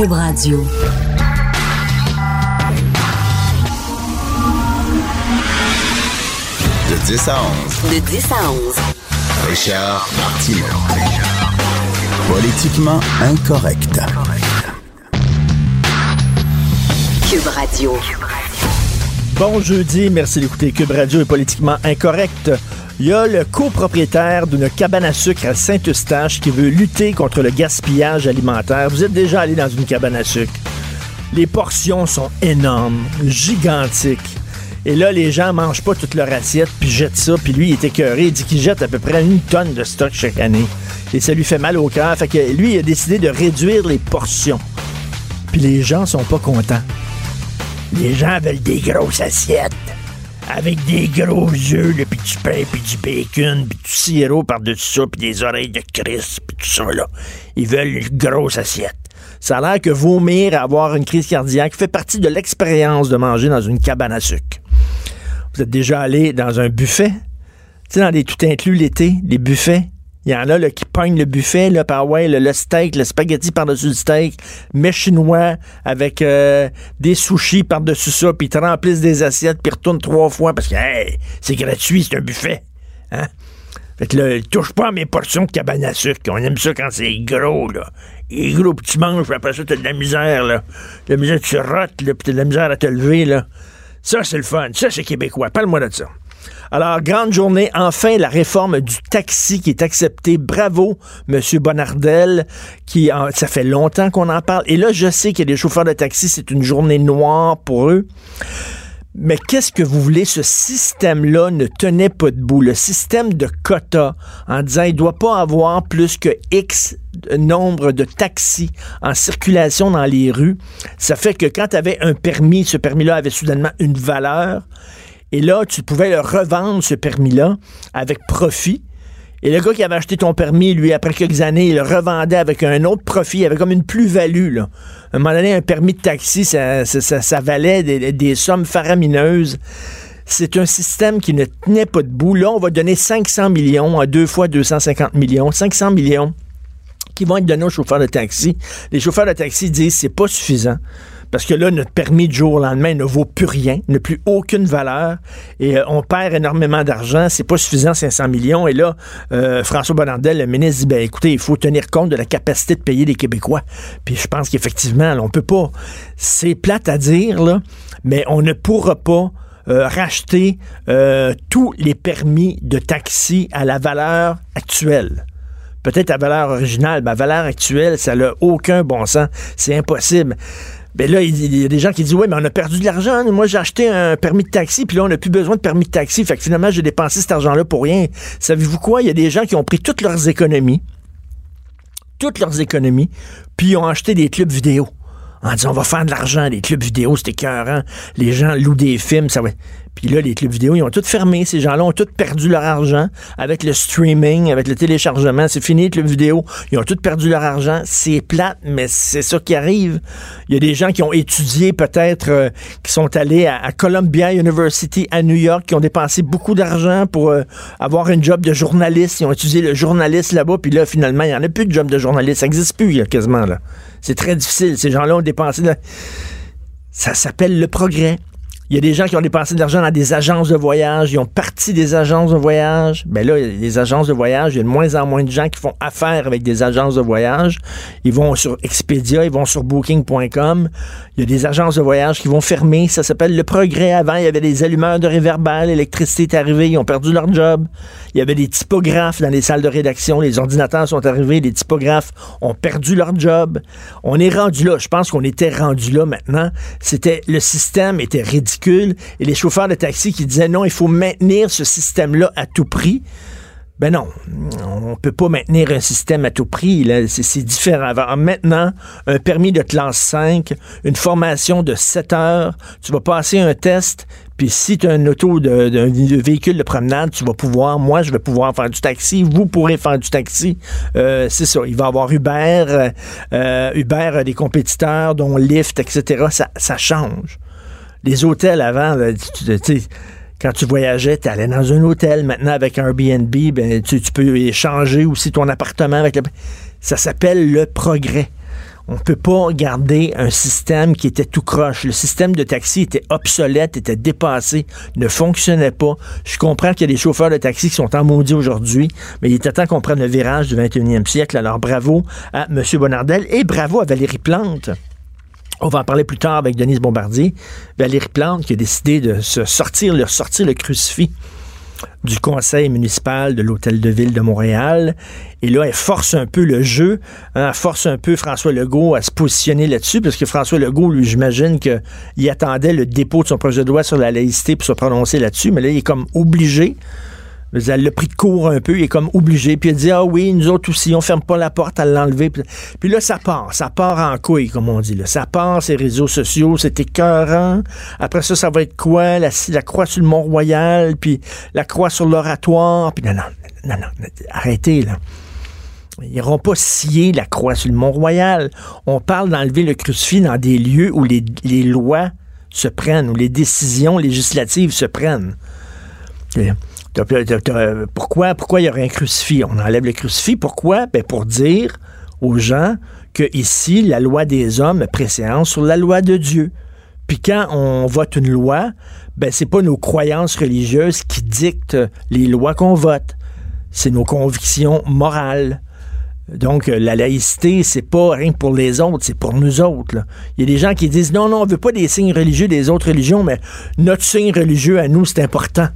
Cube Radio. De 10 à 11. De 10 à 11. Richard Martineau. Politiquement incorrect. Cube Radio. Bon jeudi, merci d'écouter Cube Radio est politiquement incorrect. Il y a le copropriétaire d'une cabane à sucre à Saint-Eustache qui veut lutter contre le gaspillage alimentaire. Vous êtes déjà allé dans une cabane à sucre. Les portions sont énormes, gigantiques. Et là, les gens mangent pas toute leur assiette, puis jettent ça, puis lui, il est écœuré. Il dit qu'il jette à peu près une tonne de stock chaque année. Et ça lui fait mal au cœur. Fait que lui, il a décidé de réduire les portions. Puis les gens sont pas contents. Les gens veulent des grosses assiettes. Avec des gros œufs, là, puis du pain, puis du bacon, puis du sirop par-dessus ça, puis des oreilles de Christ, puis tout ça, là. Ils veulent une grosse assiette. Ça a l'air que vomir, avoir une crise cardiaque, fait partie de l'expérience de manger dans une cabane à sucre. Vous êtes déjà allé dans un buffet? Tu sais, dans les tout inclus l'été, les buffets? Il y en a là, qui pognent le buffet, là, par ouais, le, steak, le spaghetti par-dessus le steak, mais chinois avec euh, des sushis par-dessus ça, puis ils te remplissent des assiettes, puis retournent trois fois parce que hey, c'est gratuit, c'est un buffet. Hein? Fait que là, touche pas à mes portions de cabane à sucre. On aime ça quand c'est gros, là. Et gros, puis tu manges, puis après ça, t'as de la misère, là. De la misère, tu rotes, là, puis t'as de la misère à te lever, là. Ça, c'est le fun. Ça, c'est québécois. Parle-moi de ça. Alors, grande journée. Enfin, la réforme du taxi qui est acceptée. Bravo, M. Bonardel, qui, ça fait longtemps qu'on en parle. Et là, je sais qu'il y a des chauffeurs de taxi, c'est une journée noire pour eux. Mais qu'est-ce que vous voulez? Ce système-là ne tenait pas debout. Le système de quotas, en disant il ne doit pas avoir plus que X nombre de taxis en circulation dans les rues, ça fait que quand tu avais un permis, ce permis-là avait soudainement une valeur. Et là, tu pouvais le revendre, ce permis-là, avec profit. Et le gars qui avait acheté ton permis, lui, après quelques années, il le revendait avec un autre profit, il avait comme une plus-value. À un moment donné, un permis de taxi, ça, valait des, des sommes faramineuses. C'est un système qui ne tenait pas debout. Là, on va donner 500 millions à deux fois 250 millions. 500 millions qui vont être donnés aux chauffeurs de taxi. Les chauffeurs de taxi disent c'est pas suffisant. Parce que là, notre permis du jour au lendemain ne vaut plus rien, n'a plus aucune valeur, et euh, on perd énormément d'argent. C'est pas suffisant, 500 millions. Et là, euh, François Bonnardel, le ministre, dit ben écoutez, il faut tenir compte de la capacité de payer les Québécois. Puis je pense qu'effectivement, on peut pas. C'est plate à dire là, mais on ne pourra pas euh, racheter tous les permis de taxi à la valeur actuelle peut-être à valeur originale, mais à valeur actuelle, ça n'a aucun bon sens. C'est impossible. Mais là, il y a des gens qui disent Oui, mais on a perdu de l'argent. Moi, j'ai acheté un permis de taxi, puis là, on n'a plus besoin de permis de taxi. Fait que finalement, j'ai dépensé cet argent-là pour rien. Savez-vous quoi? Il y a des gens qui ont pris toutes leurs économies, toutes leurs économies, puis ils ont acheté des clubs vidéo. En disant, on va faire de l'argent, les clubs vidéo, c'était écœurant. Les gens louent des films, ça va. Puis là, les clubs vidéo, ils ont tout fermé. Ces gens-là ont tous perdu leur argent avec le streaming, avec le téléchargement. C'est fini, les clubs vidéo. Ils ont tous perdu leur argent. C'est plate, mais c'est ça qui arrive. Il y a des gens qui ont étudié, peut-être, euh, qui sont allés à, Columbia University à New York, qui ont dépensé beaucoup d'argent pour euh, avoir un job de journaliste. Ils ont étudié le journaliste là-bas, puis là, finalement, il n'y en a plus de job de journaliste. Ça n'existe plus, quasiment, là. C'est très difficile. Ces gens-là ont dépensé... Ça s'appelle le progrès. Il y a des gens qui ont dépensé de l'argent dans des agences de voyage, ils ont parti des agences de voyage. Ben là, les agences de voyage, il y a de moins en moins de gens qui font affaire avec des agences de voyage. Ils vont sur Expedia, ils vont sur booking.com. Il y a des agences de voyage qui vont fermer. Ça s'appelle le progrès. Avant, il y avait des allumeurs de réverbères, l'électricité est arrivée, ils ont perdu leur job. Il y avait des typographes dans les salles de rédaction, les ordinateurs sont arrivés, les typographes ont perdu leur job. On est rendu là. Je pense qu'on était rendu là maintenant. C'était le système était ridicule et les chauffeurs de taxi qui disaient non, il faut maintenir ce système-là à tout prix. Ben non, on peut pas maintenir un système à tout prix. C'est, différent. Maintenant, un permis de classe 5, une formation de 7 heures, tu vas passer un test, puis si tu as un auto de, véhicule de promenade, tu vas pouvoir, moi, je vais pouvoir faire du taxi, vous pourrez faire du taxi. Euh, c'est ça. Il va y avoir Uber, euh, euh, Uber a des compétiteurs, dont Lyft, etc. Ça, change. Les hôtels avant, quand tu voyageais, tu allais dans un hôtel. Maintenant, avec Airbnb, ben, tu, tu peux échanger aussi ton appartement avec le... Ça s'appelle le progrès. On peut pas garder un système qui était tout croche. Le système de taxi était obsolète, était dépassé, ne fonctionnait pas. Je comprends qu'il y a des chauffeurs de taxi qui sont en maudit aujourd'hui, mais il était temps qu'on prenne le virage du 21e siècle. Alors bravo à M. Bonardel et bravo à Valérie Plante. On va en parler plus tard avec Denise Bombardier. Valérie Plante qui a décidé de se sortir, de sortir le crucifix du conseil municipal de l'Hôtel de Ville de Montréal. Et là, elle force un peu le jeu, hein, force un peu François Legault à se positionner là-dessus, parce que François Legault, lui, j'imagine qu'il attendait le dépôt de son projet de loi sur la laïcité pour se prononcer là-dessus, mais là, il est comme obligé elle l'a pris court un peu, il est comme obligé. Puis elle dit Ah oui, nous autres aussi, on ferme pas la porte à l'enlever. Puis là, ça part. Ça part en couille, comme on dit. Là. Ça part, ces réseaux sociaux, c'est écœurant. Après ça, ça va être quoi? La, la croix sur le Mont-Royal, puis la croix sur l'oratoire. Puis non, non, non, non, arrêtez, là. Ils n'auront pas scié la croix sur le Mont-Royal. On parle d'enlever le crucifix dans des lieux où les, les lois se prennent, où les décisions législatives se prennent. Pourquoi, pourquoi il y aurait un crucifix? On enlève le crucifix. Pourquoi? Ben pour dire aux gens que ici, la loi des hommes est préséance sur la loi de Dieu. Puis quand on vote une loi, ben c'est pas nos croyances religieuses qui dictent les lois qu'on vote. C'est nos convictions morales. Donc, la laïcité, c'est pas rien pour les autres, c'est pour nous autres. Il y a des gens qui disent non, non, on veut pas des signes religieux des autres religions, mais notre signe religieux à nous, c'est important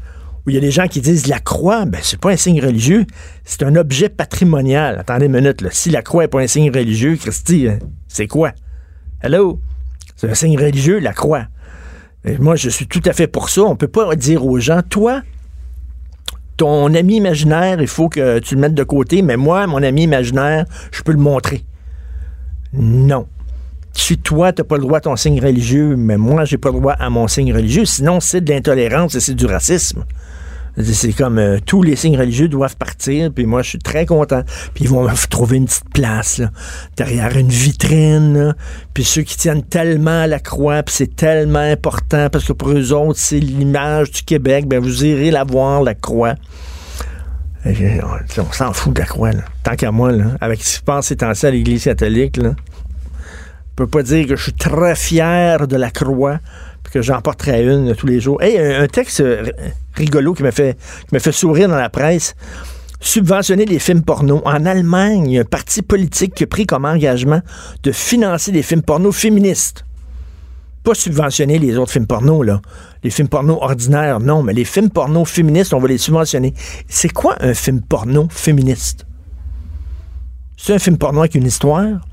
où il y a des gens qui disent la croix, ben c'est pas un signe religieux, c'est un objet patrimonial. Attendez une minute, si la croix n'est pas un signe religieux, Christy, hein, c'est quoi? Hello? C'est un signe religieux, la croix. moi, je suis tout à fait pour ça. On peut pas dire aux gens, toi, ton ami imaginaire, il faut que tu le mettes de côté, mais moi, mon ami imaginaire, je peux le montrer. Non. Si toi, tu n'as pas le droit à ton signe religieux, mais moi, j'ai pas le droit à mon signe religieux, sinon c'est de l'intolérance et c'est du racisme. C'est comme euh, tous les signes religieux doivent partir, puis moi je suis très content. Puis ils vont trouver une petite place là, derrière une vitrine. Puis ceux qui tiennent tellement à la croix, puis c'est tellement important parce que pour eux autres c'est l'image du Québec. Ben vous irez la voir la croix. On s'en fout de la croix, là. tant qu'à moi, là, avec ce qui se passe ces temps-ci à l'Église catholique. Là. Je peux pas dire que je suis très fier de la croix que j'en porterai une tous les jours. Hey, un, texte euh, rigolo qui m'a fait, sourire dans la presse. Subventionner les films porno. En Allemagne, il y a un parti politique qui a pris comme engagement de financer des films porno féministes. Pas subventionner les autres films porno, là. Les films porno ordinaires, non, mais les films porno féministes, on va les subventionner. C'est quoi un film porno féministe? C'est un film porno avec une histoire?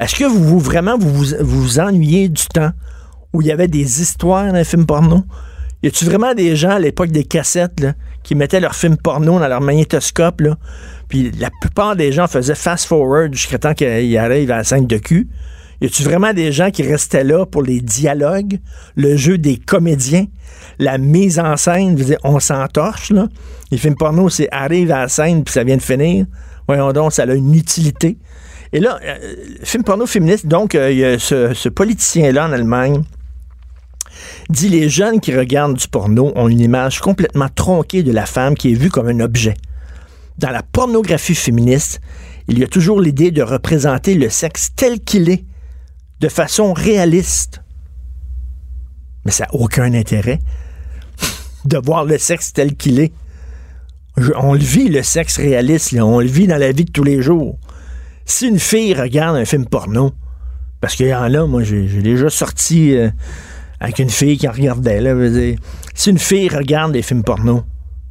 Est-ce que vous, vraiment vous, vous ennuyez du temps où il y avait des histoires dans les films porno? Y a-tu vraiment des gens à l'époque des cassettes qui mettaient leurs films porno dans leur magnétoscope? Puis la plupart des gens faisaient fast-forward jusqu'à temps qu'ils arrivent à la scène de cul. Y a-tu vraiment des gens qui restaient là pour les dialogues, le jeu des comédiens, la mise en scène? on s'entorche, là. Les films porno, c'est arrive à la scène puis ça vient de finir. Voyons donc, ça a une utilité. Et là, euh, film porno féministe, donc, euh, il y a ce, ce politicien-là en Allemagne dit les jeunes qui regardent du porno ont une image complètement tronquée de la femme qui est vue comme un objet. Dans la pornographie féministe, il y a toujours l'idée de représenter le sexe tel qu'il est, de façon réaliste. Mais ça n'a aucun intérêt de voir le sexe tel qu'il est. on le vit, le sexe réaliste, on le vit dans la vie de tous les jours. Si une fille regarde un film porno, parce qu'il y en a, moi j'ai déjà sorti euh, avec une fille qui en regardait. Là, si une fille regarde des films porno,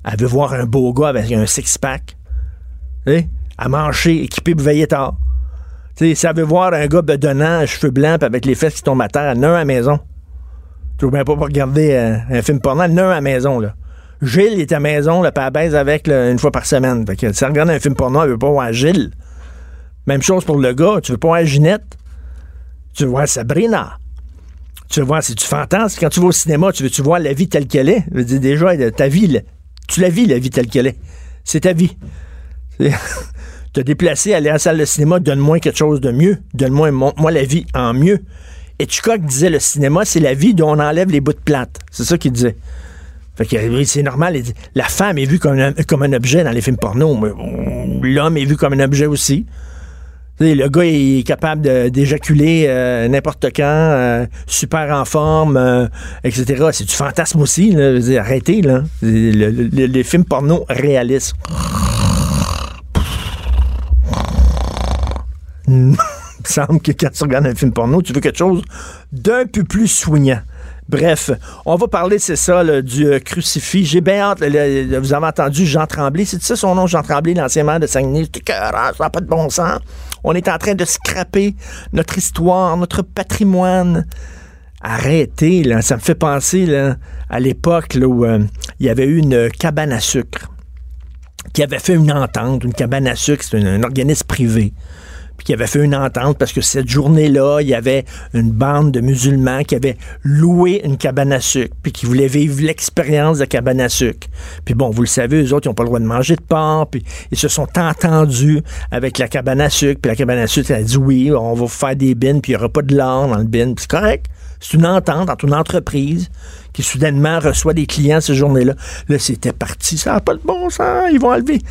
elle veut voir un beau gars avec un six-pack, à manger, équipé pour veiller tard. si elle veut voir un gars bedonnant, cheveux blancs, avec les fesses qui tombent à terre, elle a un à la maison. Tu veux bien pas regarder euh, un film porno, elle un à la maison. Là. Gilles est à la maison, là, elle baise avec une fois par semaine. Que, si elle regarde un film porno, elle veut pas voir Gilles. Même chose pour le gars, tu veux pas voir Ginette, tu veux voir Sabrina. Tu vois, c'est du fantasme. Quand tu vas au cinéma, tu veux-tu voir la vie telle qu'elle est? Je veux dire, déjà, ta vie, tu la vis, la vie telle qu'elle est. C'est ta vie. te déplacer, aller à la salle de cinéma, donne-moi quelque chose de mieux. Donne-moi, montre-moi la vie en mieux. Hitchcock disait le cinéma, c'est la vie dont on enlève les bouts de plate. C'est ça qu'il disait. Fait que c'est normal. La femme est vue comme un, comme un objet dans les films porno. L'homme est vu comme un objet aussi. Le gars est capable d'éjaculer euh, n'importe quand, euh, super en forme, euh, etc. C'est du fantasme aussi. Là. Arrêtez, là. Le- les films porno réalistes. Il me semble que quand tu regardes un film porno, tu veux quelque chose d'un peu plus soignant. Bref, on va parler, c'est ça, du euh, crucifix. J'ai bien hâte. vous avez entendu Jean Tremblay. C'est ça son nom, Jean Tremblay, l'ancien maire de Saguenay. Écœurant, ça n'a pas de bon sens. On est en train de scraper notre histoire, notre patrimoine. Arrêtez, là. Ça me fait penser à l'époque où euh, il y avait eu une cabane à sucre qui avait fait une entente. Une cabane à sucre, c'est un organisme privé puis qui avait fait une entente parce que cette journée-là, il y avait une bande de musulmans qui avait loué une cabane à sucre, puis qui voulaient vivre l'expérience de cabane à sucre. Puis bon, vous le savez, eux autres, ils n'ont pas le droit de manger de porc, puis ils se sont entendus avec la cabane à sucre, puis la cabane à sucre elle a dit oui, on va faire des bins, puis il n'y aura pas de l'or dans le bin. Puis c'est correct. C'est une entente entre une entreprise qui soudainement reçoit des clients cette journée-là. Là, c'était parti. Ça n'a pas de bon sens. Ils vont enlever.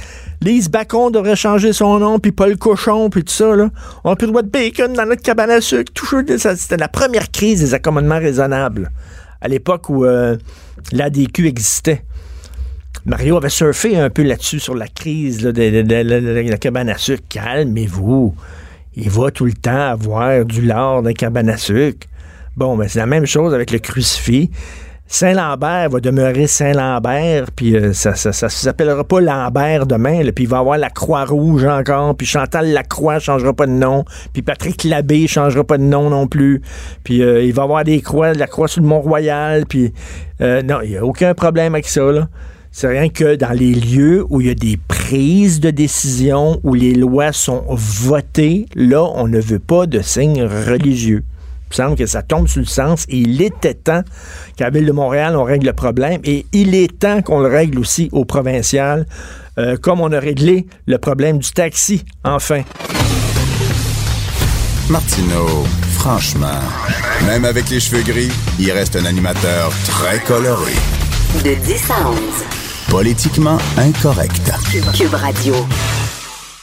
Lise Bacon devrait changer son nom, puis Paul Cochon, puis tout ça. Là. On n'a plus le droit de bacon dans notre cabane à sucre. C'était la première crise des accommodements raisonnables. À l'époque où euh, l'ADQ existait. Mario avait surfé un peu là-dessus, sur la crise de, la cabane à sucre. Calmez-vous. Il va tout le temps avoir du lard dans la cabane à sucre. Bon, ben, c'est la même chose avec le crucifix. Saint-Lambert va demeurer Saint-Lambert, puis euh, ça, ça, ça s'appellera pas Lambert demain, puis il va avoir la Croix-Rouge encore, puis Chantal Lacroix changera pas de nom, puis Patrick Labbé changera pas de nom non plus, puis euh, il va avoir des croix, la croix sur le Mont-Royal, puis euh, non, il n'y a aucun problème avec ça. C'est rien que dans les lieux où il y a des prises de décision, où les lois sont votées, là, on ne veut pas de signes religieux. Il me semble que ça tombe sur le sens et il était temps qu'à la Ville de Montréal, on règle le problème et il est temps qu'on le règle aussi au provincial, euh, comme on a réglé le problème du taxi, enfin. Martineau, franchement, même avec les cheveux gris, il reste un animateur très coloré. De 10 à 11. Politiquement incorrect. Cube Radio.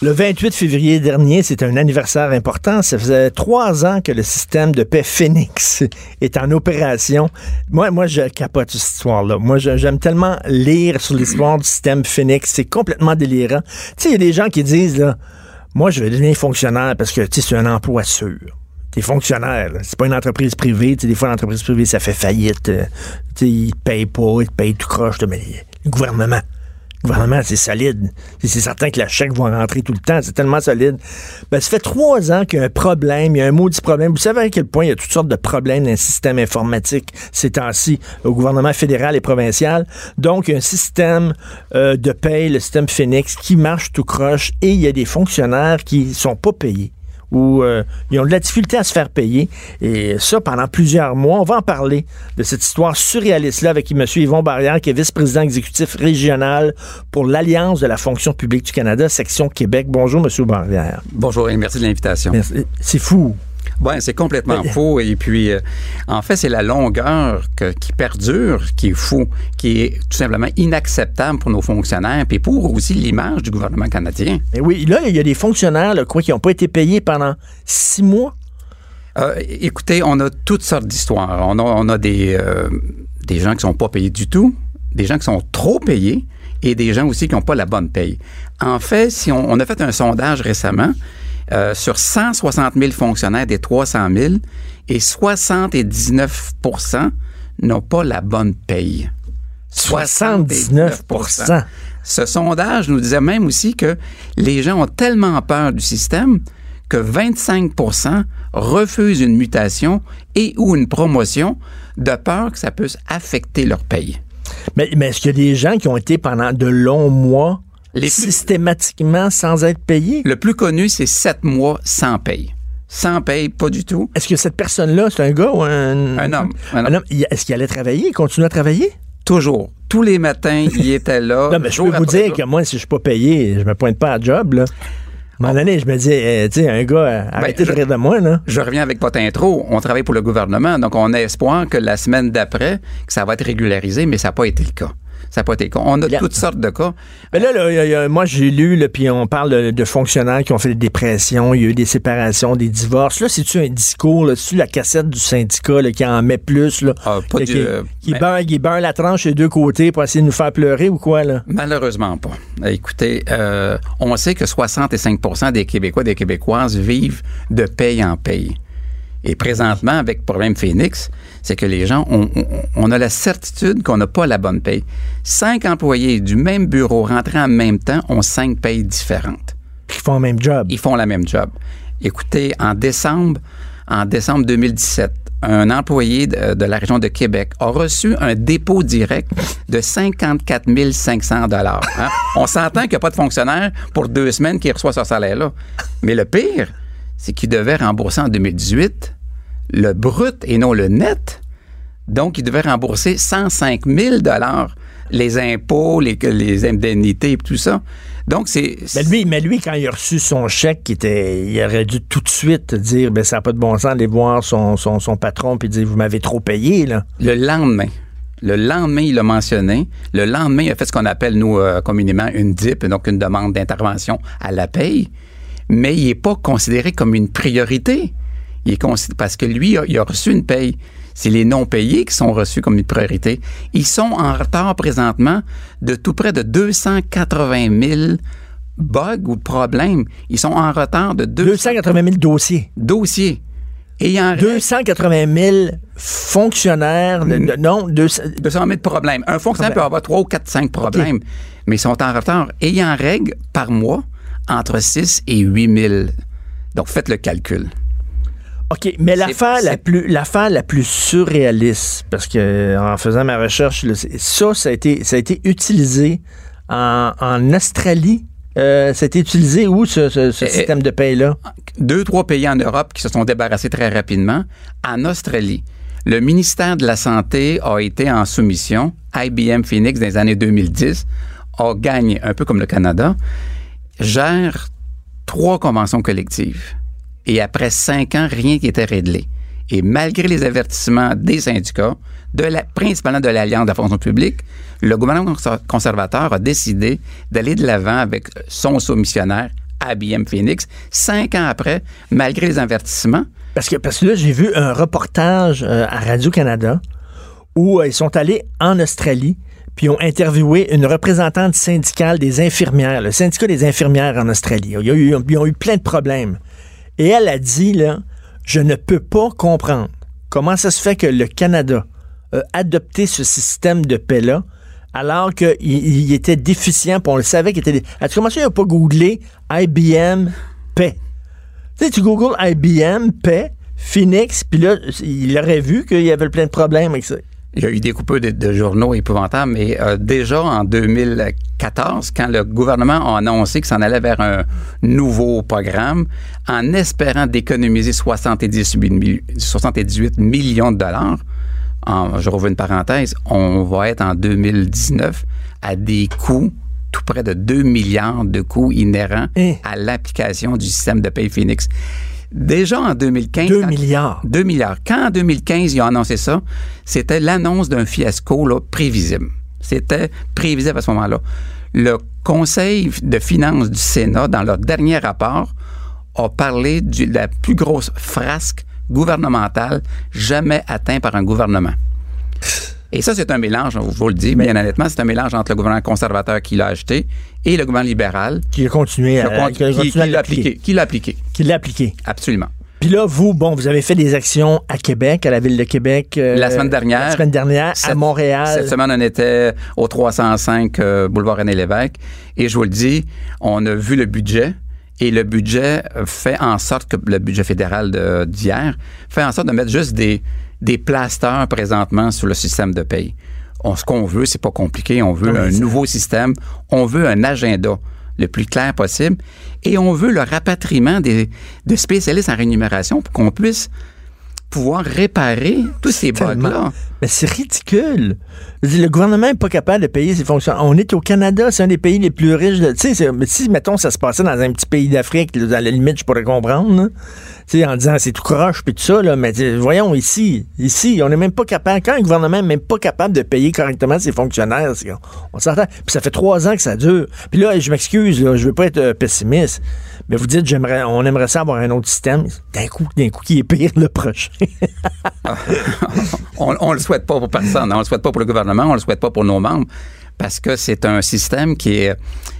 Le 28 février dernier, c'était un anniversaire important. Ça faisait trois ans que le système de paix Phoenix est en opération. Moi, moi, je capote cette histoire-là. Moi, j'aime tellement lire sur l'histoire du système Phoenix. C'est complètement délirant. Tu sais, il y a des gens qui disent, là, moi, je vais devenir fonctionnaire parce que, tu sais, c'est un emploi sûr. T'es fonctionnaire, c'est pas une entreprise privée. Tu sais, des fois, l'entreprise privée, ça fait faillite. euh, tu sais, ils te payent pas, ils te payent tout croche. Mais le gouvernement, le gouvernement, c'est solide. C'est certain que la chèque va rentrer tout le temps. C'est tellement solide. Ben, ça fait trois ans qu'il y a un problème. Il y a un maudit problème. Vous savez à quel point il y a toutes sortes de problèmes dans le système informatique ces temps-ci au gouvernement fédéral et provincial. Donc, il y a un système euh, de paye, le système Phoenix, qui marche tout croche et il y a des fonctionnaires qui sont pas payés où euh, ils ont de la difficulté à se faire payer. Et ça, pendant plusieurs mois, on va en parler de cette histoire surréaliste-là avec M. Yvon Barrière, qui est vice-président exécutif régional pour l'Alliance de la fonction publique du Canada, section Québec. Bonjour, M. Barrière. Bonjour et merci de l'invitation. C'est fou. Ouais, c'est complètement faux. Et puis, euh, en fait, c'est la longueur que- qui perdure qui est fou, qui est tout simplement inacceptable pour nos fonctionnaires, puis pour aussi l'image du gouvernement canadien. Mais oui, là, il y a des fonctionnaires, là, quoi, qui n'ont pas été payés pendant six mois. Euh, écoutez, on a toutes sortes d'histoires. On a, on a des, euh, des gens qui sont pas payés du tout, des gens qui sont trop payés et des gens aussi qui n'ont pas la bonne paye. En fait, si on, on a fait un sondage récemment euh, sur 160 000 fonctionnaires des 300 000 et 79% n'ont pas la bonne paye. 79% Ce sondage nous disait même aussi que les gens ont tellement peur du système que 25% refusent une mutation et ou une promotion de peur que ça puisse affecter leur paye. Mais, mais est-ce qu'il y a des gens qui ont été pendant de longs mois Les systématiquement sans être payés? Le plus connu, c'est 7 mois sans paye. Sans paye, pas du tout. Est-ce que cette personne-là, c'est un gars ou un... Un homme. Un homme. Est-ce qu'il allait travailler? Il continue à travailler? Toujours. Tous les matins, il était là. Non, mais je peux vous dire jour. que moi, si je suis pas payé, je me pointe pas à job, là. À un moment donné, je me dis, eh, tu sais, un gars, euh, arrêtez Ben, de rire de moi, là. Je reviens avec votre intro. On travaille pour le gouvernement, donc on a espoir que la semaine d'après, que ça va être régularisé, mais ça n'a pas été le cas. Ça n'a pas été con. On a Bien. toutes sortes de cas. Mais là, là, il y a- il y a- moi, j'ai lu, là, puis on parle de, de fonctionnaires qui ont fait des dépressions, il y a eu des séparations, des divorces. Là, c'est-tu un discours, là, c'est-tu la cassette du syndicat là, qui en met plus, là, Ah, pas qui, du- qui, euh, qui mais- beurre, qui beurre la tranche des deux côtés pour essayer de nous faire pleurer ou quoi, là? Malheureusement pas. Écoutez, euh, on sait que 65% des Québécois, des Québécoises vivent de paye en paye. Et présentement, avec Problème Phoenix, c'est que les gens, on, on- on a la certitude qu'on n'a pas la bonne paye. Cinq employés du même bureau rentrant en même temps ont cinq payes différentes. Qui font le même job. Ils font la même job. Écoutez, en décembre, en décembre 2017, un employé de, de la région de Québec a reçu un dépôt direct de 54 500 dollars. hein. On s'entend qu'il n'y a pas de fonctionnaire pour deux semaines qui reçoit ce salaire-là. Mais le pire, c'est qu'il devait rembourser en 2018 le brut et non le net. Donc, il devait rembourser 105 000 dollars les impôts, les, les indemnités et tout ça. Donc, c'est... Mais lui, mais lui, quand il a reçu son chèque, était, il aurait dû tout de suite dire, ben, ça n'a pas de bon sens d'aller voir son, son, son patron puis dire, vous m'avez trop payé, là. Le lendemain, le lendemain, il l'a mentionné. Le lendemain, il a fait ce qu'on appelle, nous, euh, communément, une DIP, donc une demande d'intervention à la paye. Mais il n'est pas considéré comme une priorité. Il est parce que lui, il a, reçu une paye. C'est les non-payés qui sont reçus comme une priorité. Ils sont en retard présentement de tout près de 280 000 bugs ou problèmes. Ils sont en retard de 200 280 000 dossiers. dossiers. Et il en reste 280 000 fonctionnaires, de- de- non, 200 200 000 problèmes. Un fonctionnaire Problème. peut avoir 3 ou 4, 5 problèmes, mais ils sont en retard. Et il en règle par mois entre 6 et 8 000. Donc, faites le calcul. OK, mais l'affaire la plus l'affaire la plus surréaliste, parce que en faisant ma recherche, ça, ça a été, ça a été utilisé en, en Australie. Euh, ça a été utilisé où, ce, ce- ce Eh, système de paye-là? Deux, trois pays en Europe qui se sont débarrassés très rapidement. En Australie, le ministère de la Santé a été en soumission. IBM Phoenix, dans les années 2010, a gagné, un peu comme le Canada, gère trois conventions collectives. Et après cinq ans, rien qui était réglé. Et malgré les avertissements des syndicats, de la, principalement de l'Alliance de la fonction publique, le gouvernement conser- conservateur a décidé d'aller de l'avant avec son soumissionnaire, IBM Phoenix, cinq ans après, malgré les avertissements. Parce que, parce que là, j'ai vu un reportage euh, à Radio-Canada où euh, ils sont allés en Australie puis ont interviewé une représentante syndicale des infirmières, le syndicat des infirmières en Australie. Ils ont eu plein de problèmes. Et elle a dit, là, je ne peux pas comprendre comment ça se fait que le Canada a adopté ce système de paix-là alors qu'il il était déficient, puis on le savait qu'il était... As-tu commencé à pas googler IBM paix? Tu sais, tu googles IBM, paix, Phoenix, puis là, il aurait vu qu'il y avait plein de problèmes avec ça. Il y a eu des coupures de, de journaux épouvantables, mais euh, déjà en 2014, quand le gouvernement a annoncé que s'en allait vers un nouveau programme, en espérant d'économiser 78, mi- 78 millions de dollars, en, je rouvre une parenthèse, on va être en 2019 à des coûts tout près de 2 milliards de coûts inhérents Hein? à l'application du système de paye Phoenix. Déjà en 2015... 2 quand- milliards. 2 milliards. Quand en 2015, ils ont annoncé ça, c'était l'annonce d'un fiasco là, prévisible. C'était prévisible à ce moment-là. Le Conseil de finances du Sénat, dans leur dernier rapport, a parlé de la plus grosse frasque gouvernementale jamais atteinte par un gouvernement. Et ça, c'est un mélange, je vous le dis, bien honnêtement, c'est un mélange entre le gouvernement conservateur qui l'a acheté et le gouvernement libéral Qui a continué à, qui, l'a l'appliquer. appliqué. Qui l'a appliqué, Qui l'a appliqué. absolument. Puis là, vous, bon, vous avez fait des actions à Québec, à la ville de Québec. euh, La semaine dernière. La semaine dernière, à Montréal. Cette semaine, on était au 305 euh, boulevard René-Lévesque. Et je vous le dis, on a vu le budget. Et le budget fait en sorte que le budget fédéral d'hier fait en sorte de mettre juste des, des plasters présentement sur le système de paye. On, ce qu'on veut, c'est pas compliqué. On veut un nouveau système. On veut un agenda le plus clair possible. Et on veut le rapatriement des, de spécialistes en rémunération pour qu'on puisse pouvoir réparer tous ces bugs-là. Mais c'est ridicule. Le gouvernement n'est pas capable de payer ses fonctionnaires. On est au Canada, c'est un des pays les plus riches. Tu sais, si, mettons, ça se passait dans un petit pays d'Afrique, à la limite, je pourrais comprendre. Tu sais, en disant c'est tout croche puis tout ça, là, mais voyons ici, ici, on n'est même pas capable. Quand un gouvernement n'est même pas capable de payer correctement ses fonctionnaires, on, s'entend. Puis ça fait trois ans que ça dure. Puis là, je m'excuse, je veux pas être euh, pessimiste, mais vous dites j'aimerais, on aimerait ça avoir un autre système. D'un coup, d'un coup, qui est pire le prochain. On, on le souhaite pas pour personne. On le souhaite pas pour le gouvernement, on le souhaite pas pour nos membres parce que c'est un système qui est,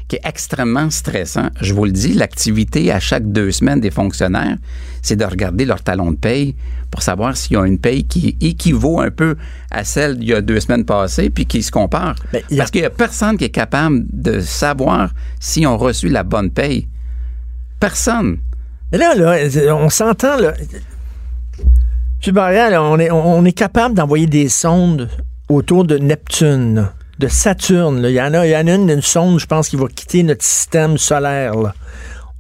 qui est extrêmement stressant. Je vous le dis, l'activité à chaque deux semaines des fonctionnaires, c'est de regarder leur talon de paye pour savoir s'il y a une paye qui équivaut un peu à celle d'il y a deux semaines passées, puis qui se compare. Parce qu'il n'y a personne qui est capable de savoir si on reçu la bonne paye. Personne. Mais là, là on s'entend, là. On est, on est capable d'envoyer des sondes autour de Neptune de Saturne. Il, y en a, il y en a une, une sonde, je pense, qui va quitter notre système solaire.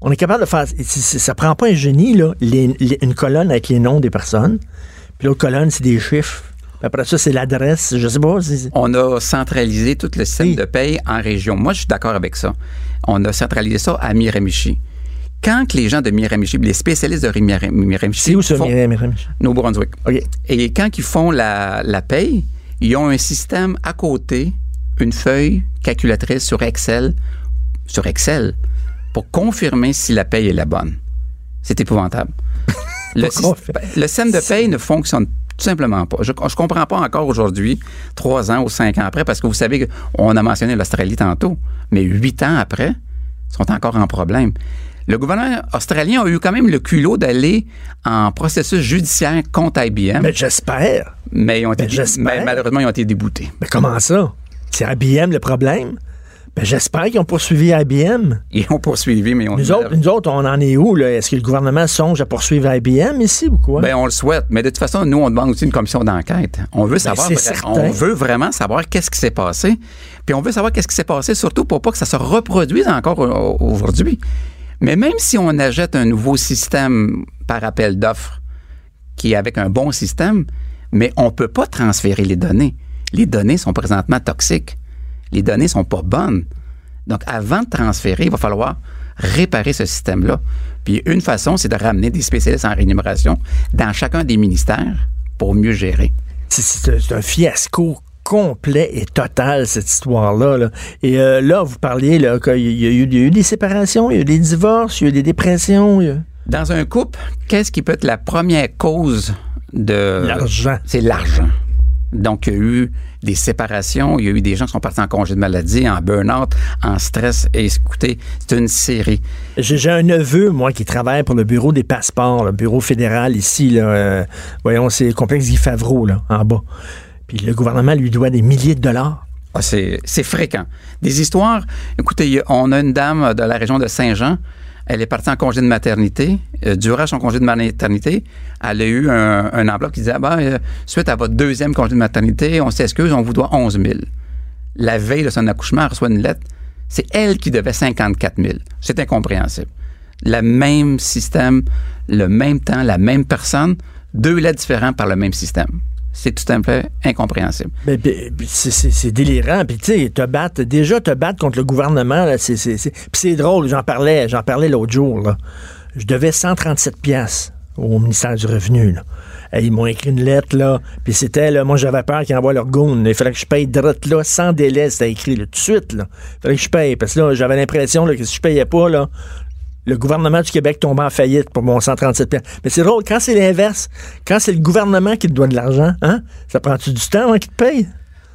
On est capable de faire. Ça prend pas un génie, là, une colonne avec les noms des personnes. Puis l'autre colonne, c'est des chiffres. Après ça, c'est l'adresse. Je sais pas. On a centralisé tout le système de paye en région. Moi, je suis d'accord avec ça. On a centralisé ça à Miramichi. Quand les gens de Miramichi, les spécialistes de Miramichi. C'est où ça, Miramichi? New Brunswick. Et quand ils font la, la paye, ils ont un système à côté une feuille calculatrice sur Excel, sur Excel, pour confirmer si la paye est la bonne. C'est épouvantable. le, système, de paye ne fonctionne tout simplement pas. Je ne comprends pas encore aujourd'hui, trois ans ou cinq ans après, parce que vous savez qu'on a mentionné l'Australie tantôt, mais huit ans après, ils sont encore en problème. Le gouvernement australien a eu quand même le culot d'aller en processus judiciaire contre IBM. Mais j'espère. Mais, ils ont été, mais malheureusement, ils ont été déboutés. Mais comment ça? C'est IBM le problème? Ben, j'espère qu'ils ont poursuivi IBM. Ils ont poursuivi, mais on... Nous autres, nous autres, on en est où? Est-ce que le gouvernement songe à poursuivre IBM ici ou quoi? Ben, on le souhaite. Mais de toute façon, nous, on demande aussi une commission d'enquête. On veut ben, savoir... on veut vraiment savoir qu'est-ce qui s'est passé. Puis on veut savoir qu'est-ce qui s'est passé, surtout pour pas que ça se reproduise encore aujourd'hui. Mais même si on achète un nouveau système par appel d'offres qui est avec un bon système, mais on peut pas transférer les données les données sont présentement toxiques. Les données sont pas bonnes. Donc, avant de transférer, il va falloir réparer ce système-là. Puis, une façon, c'est de ramener des spécialistes en rémunération dans chacun des ministères pour mieux gérer. C'est un fiasco complet et total, cette histoire-là. Et euh, là, vous parliez qu'il y, a eu, y a eu des séparations, il y a eu des divorces, il y a eu des dépressions. Dans un couple, qu'est-ce qui peut être la première cause de... L'argent. C'est l'argent. Donc, il y a eu des séparations, il y a eu des gens qui sont partis en congé de maladie, en burn-out, en stress. Et écoutez, c'est une série. J'ai un neveu, moi, qui travaille pour le bureau des passeports, le bureau fédéral ici. Là, euh, voyons, c'est le complexe Guy Favreau, là, en bas. Le gouvernement lui doit des milliers de dollars. Ah, c'est fréquent. Des histoires, écoutez, on a une dame de la région de Saint-Jean elle est partie en congé de maternité. Euh, durant son congé de maternité, elle a eu un, enveloppe qui disait ah ben, euh, suite à votre deuxième congé de maternité, on s'excuse, on vous doit 11 000. La veille de son accouchement, elle reçoit une lettre. C'est elle qui devait 54 000. C'est incompréhensible. Le même système, le même temps, la même personne, deux lettres différentes par le même système c'est tout un peu incompréhensible. C'est délirant. Puis tu sais, te déjà te battre contre le gouvernement, c'est c'est drôle. J'en parlais, j'en parlais l'autre jour. Là. Je devais 137 pièces au ministère du Revenu. Là. ils m'ont écrit une lettre, là, puis c'était, là, moi, j'avais peur qu'ils envoient leur goon. Il fallait que je paye direct, là, sans délai, c'était écrit, là, tout de suite, là. Il fallait que je paye, parce que là, j'avais l'impression, que si je payais pas, là, le gouvernement du Québec tombe en faillite pour mon 137 pièces. Mais c'est drôle, quand c'est l'inverse, quand c'est le gouvernement qui te doit de l'argent, hein, ça prend-tu du temps avant qu'il te paye?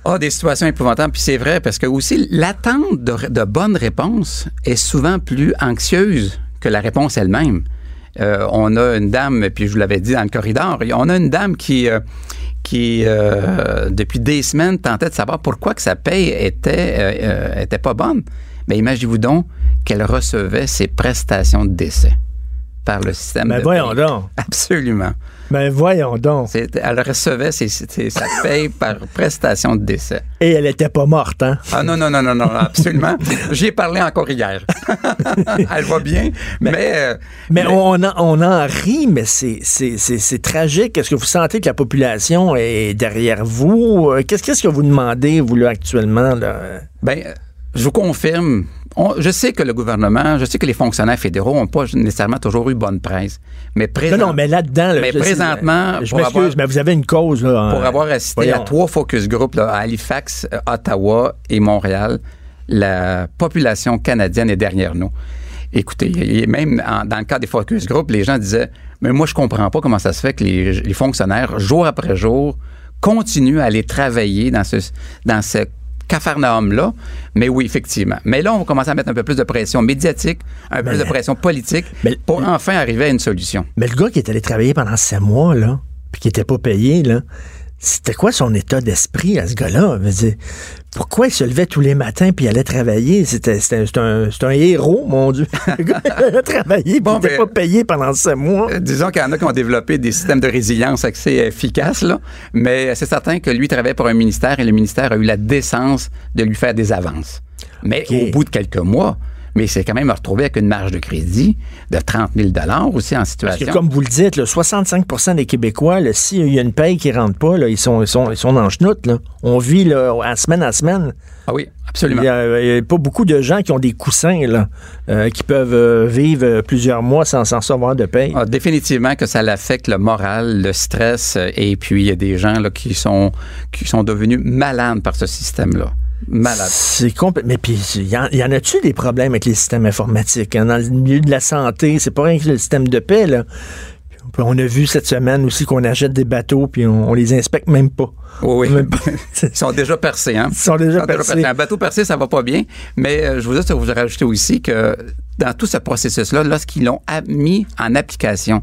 Ah, des situations épouvantables. Puis c'est vrai, parce que aussi, l'attente de, bonnes réponses est souvent plus anxieuse que la réponse elle-même. Euh, on a une dame, puis je vous l'avais dit dans le corridor, on a une dame qui, euh, euh, depuis des semaines, tentait de savoir pourquoi que sa paye était, était pas bonne. Mais imaginez-vous donc qu'elle recevait ses prestations de décès. par le système. Ben de voyons paye. donc. Absolument. Ben voyons donc. Elle recevait ses, ses- sa paye par prestation de décès. Et elle était pas morte, hein? Ah non, non, non, non, non, absolument. J'y ai parlé encore hier. Elle va bien, mais... euh, Mais on, en, on en rit, mais c'est, tragique. Est-ce que vous sentez que la population est derrière vous? Euh, Qu'est-ce, qu'est-ce que vous demandez, vous, là, actuellement? Là? Ben, euh, je vous confirme. On- je sais que le gouvernement, je sais que les fonctionnaires fédéraux n'ont pas nécessairement toujours eu bonne presse. Mais Non, présent- non, mais là-dedans... là, Mais je sais- présentement, je pour m'excuse, avoir- mais vous avez une cause, là. pour hein. avoir assisté à trois focus group là, à Halifax, euh, Ottawa et Montréal, la population canadienne est derrière nous. Écoutez, même en- dans le cas des focus group, les gens disaient Mais moi, je comprends pas comment ça se fait que les, les fonctionnaires, jour après jour, continuent à aller travailler dans ce, dans ce cafarnaum-là. Mais oui, effectivement. Mais là, on commence à mettre un peu plus de pression médiatique, un peu plus de pression politique Mais- pour enfin arriver à une solution. Mais le gars qui est allé travailler pendant sept mois, là, puis qui était pas payé, là, c'était quoi son état d'esprit à ce gars-là? Pourquoi il se levait tous les matins puis allait travailler? C'était, un, un héros, mon Dieu. Il allait travailler puis Bon, il était ben- pas payé pendant sept mois. Euh, Disons qu'il y en a qui ont développé des systèmes de résilience assez efficaces, là. mais c'est certain que lui travaillait pour un ministère et le ministère a eu la décence de lui faire des avances. Mais au bout de quelques mois, mais il s'est quand même retrouvé avec une marge de crédit de 30 000 aussi en Parce situation. que comme vous le dites, là, 65% des Québécois, s'il y a une paye qui rentre pas, là, ils, sont, ils, sont, ils sont dans le chenoute. Là. On vit là, à semaine à semaine. Ah oui, Il absolument. n'y a, il y a pas beaucoup de gens qui ont des coussins là, euh, qui peuvent euh, vivre euh, plusieurs mois sans s'en recevoir de paye. Ah, définitivement que ça l'affecte le moral, le stress, et puis il y a des gens là, qui, sont, qui sont devenus malades par ce système-là. Malades. C'est complètement. Mais puis, il y, en- y en a-tu des problèmes avec les systèmes informatiques? hein? Dans le milieu de la santé, c'est pas rien que le système de paix, là. On a vu cette semaine aussi qu'on achète des bateaux puis on, on les inspecte même pas. Oui, oui. Même pas. Ils sont déjà percés, hein? Ils sont déjà percés. Un bateau percé, ça va pas bien. Mais euh, je vous ai vous rajouter aussi que dans tout ce processus-là, lorsqu'ils l'ont mis en application,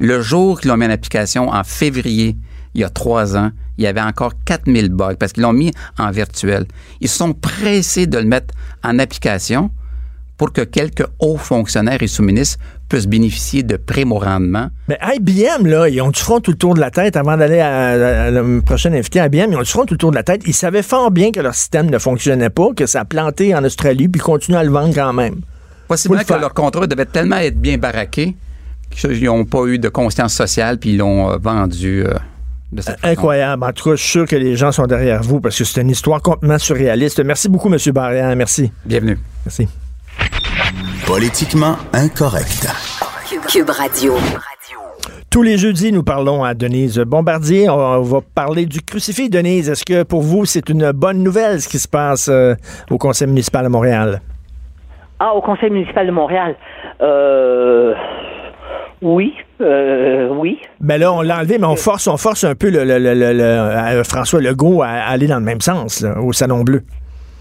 le jour qu'ils l'ont mis en application, en février, il y a trois ans, il y avait encore 4000 bugs parce qu'ils l'ont mis en virtuel. Ils se sont pressés de le mettre en application pour que quelques hauts fonctionnaires et sous-ministres puissent bénéficier de primes au rendement. Mais IBM, là, ils ont du front tout le tour de la tête avant d'aller à, à- à le prochain invité. IBM, ils ont du front tout le tour de la tête. Ils savaient fort bien que leur système ne fonctionnait pas, que ça a planté en Australie, puis ils continuent à le vendre quand même. Possiblement le que leur contrat devait tellement être bien baraqué qu'ils n'ont pas eu de conscience sociale puis ils l'ont euh, vendu euh, de cette façon. Incroyable. En tout cas, je suis sûr que les gens sont derrière vous parce que c'est une histoire complètement surréaliste. Merci beaucoup, M. Barrière. Merci. Bienvenue. Merci. Politiquement incorrect. Cube Radio. Tous les jeudis, nous parlons à Denise Bombardier. On va parler du crucifix. Denise, est-ce que pour vous, c'est une bonne nouvelle ce qui se passe euh, au Conseil municipal de Montréal? Ah, au Conseil municipal de Montréal. Euh, oui, euh, oui. Ben là, on l'a enlevé, mais on force, on force un peu le, le- le- euh, François Legault à, aller dans le même sens, là, au Salon Bleu.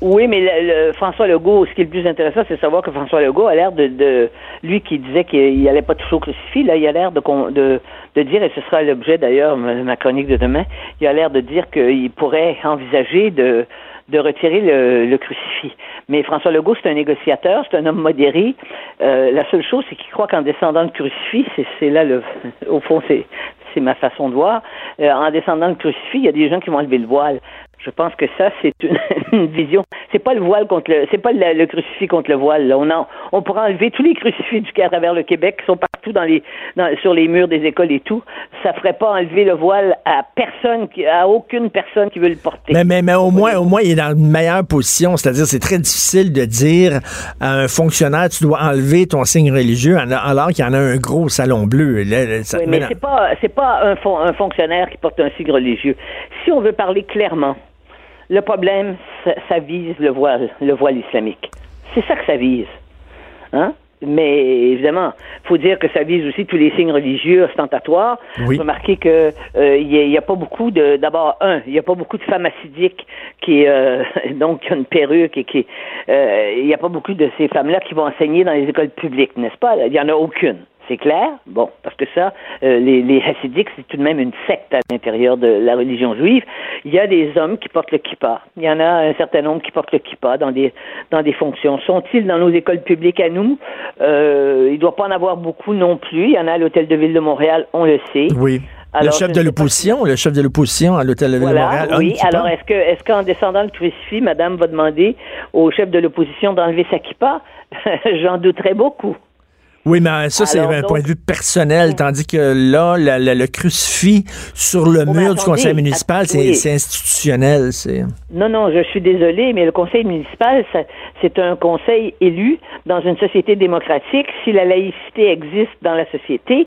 Oui, mais le, le- François Legault, ce qui est le plus intéressant, c'est de savoir que François Legault a l'air de, de lui qui disait qu'il n'allait pas toucher au crucifix, là, il a l'air de, de, de dire, et ce sera l'objet d'ailleurs de ma chronique de demain, il a l'air de dire qu'il pourrait envisager de, de retirer le, le crucifix. Mais François Legault, c'est un négociateur, c'est un homme modéré. Euh, la seule chose, c'est qu'il croit qu'en descendant le crucifix, c'est, là le, au fond, c'est, c'est ma façon de voir. Euh, en descendant le crucifix, il y a des gens qui vont enlever le voile. Je pense que ça, c'est une, une vision. C'est pas le voile contre le, c'est pas le, le crucifix contre le voile. Là. On, en, on pourra enlever tous les crucifix du à travers le Québec qui sont partout dans les, dans, sur les murs des écoles et tout. Ça ferait pas enlever le voile à personne, qui, à aucune personne qui veut le porter. Mais, mais, mais au moins, au moins, il est dans une meilleure position. C'est-à-dire, c'est très difficile de dire à un fonctionnaire, tu dois enlever ton signe religieux, alors qu'il y en a un gros salon bleu. Là, là, ça- Oui, mais c'est pas c'est pas un, fon- un fonctionnaire qui porte un signe religieux. Si on veut parler clairement, le problème, ça, ça vise le voile, le voile islamique. C'est ça que ça vise. Hein? Mais évidemment, faut dire que ça vise aussi tous les signes religieux ostentatoires. Oui. Remarquez que euh, il y, a- il y a pas beaucoup de d'abord un, il y a pas beaucoup de femmes assidiques qui euh, donc qui ont une perruque et qui euh, il y a pas beaucoup de ces femmes-là qui vont enseigner dans les écoles publiques, n'est-ce pas? Il y en a aucune. C'est clair? Bon, parce que ça, euh, les, les Hassidiques, c'est tout de même une secte à l'intérieur de la religion juive. Il y a des hommes qui portent le kippa. Il y en a un certain nombre qui portent le kippa dans des, dans des fonctions. Sont-ils dans nos écoles publiques à nous? Euh, il ne doit pas en avoir beaucoup non plus. Il y en a à l'Hôtel de Ville de Montréal, on le sait. Oui. le chef de l'opposition, le chef de l'opposition à l'hôtel de Ville de Montréal. Oui, alors est-ce que est-ce qu'en descendant le crucifix, madame va demander au chef de l'opposition d'enlever sa kippa? J'en douterais beaucoup. Oui, mais ça, c'est un point de vue personnel, tandis que là, le crucifix sur le mur du conseil municipal, c'est institutionnel. Non, non, je suis désolée, mais le conseil municipal, c'est un conseil élu dans une société démocratique. Si la laïcité existe dans la société,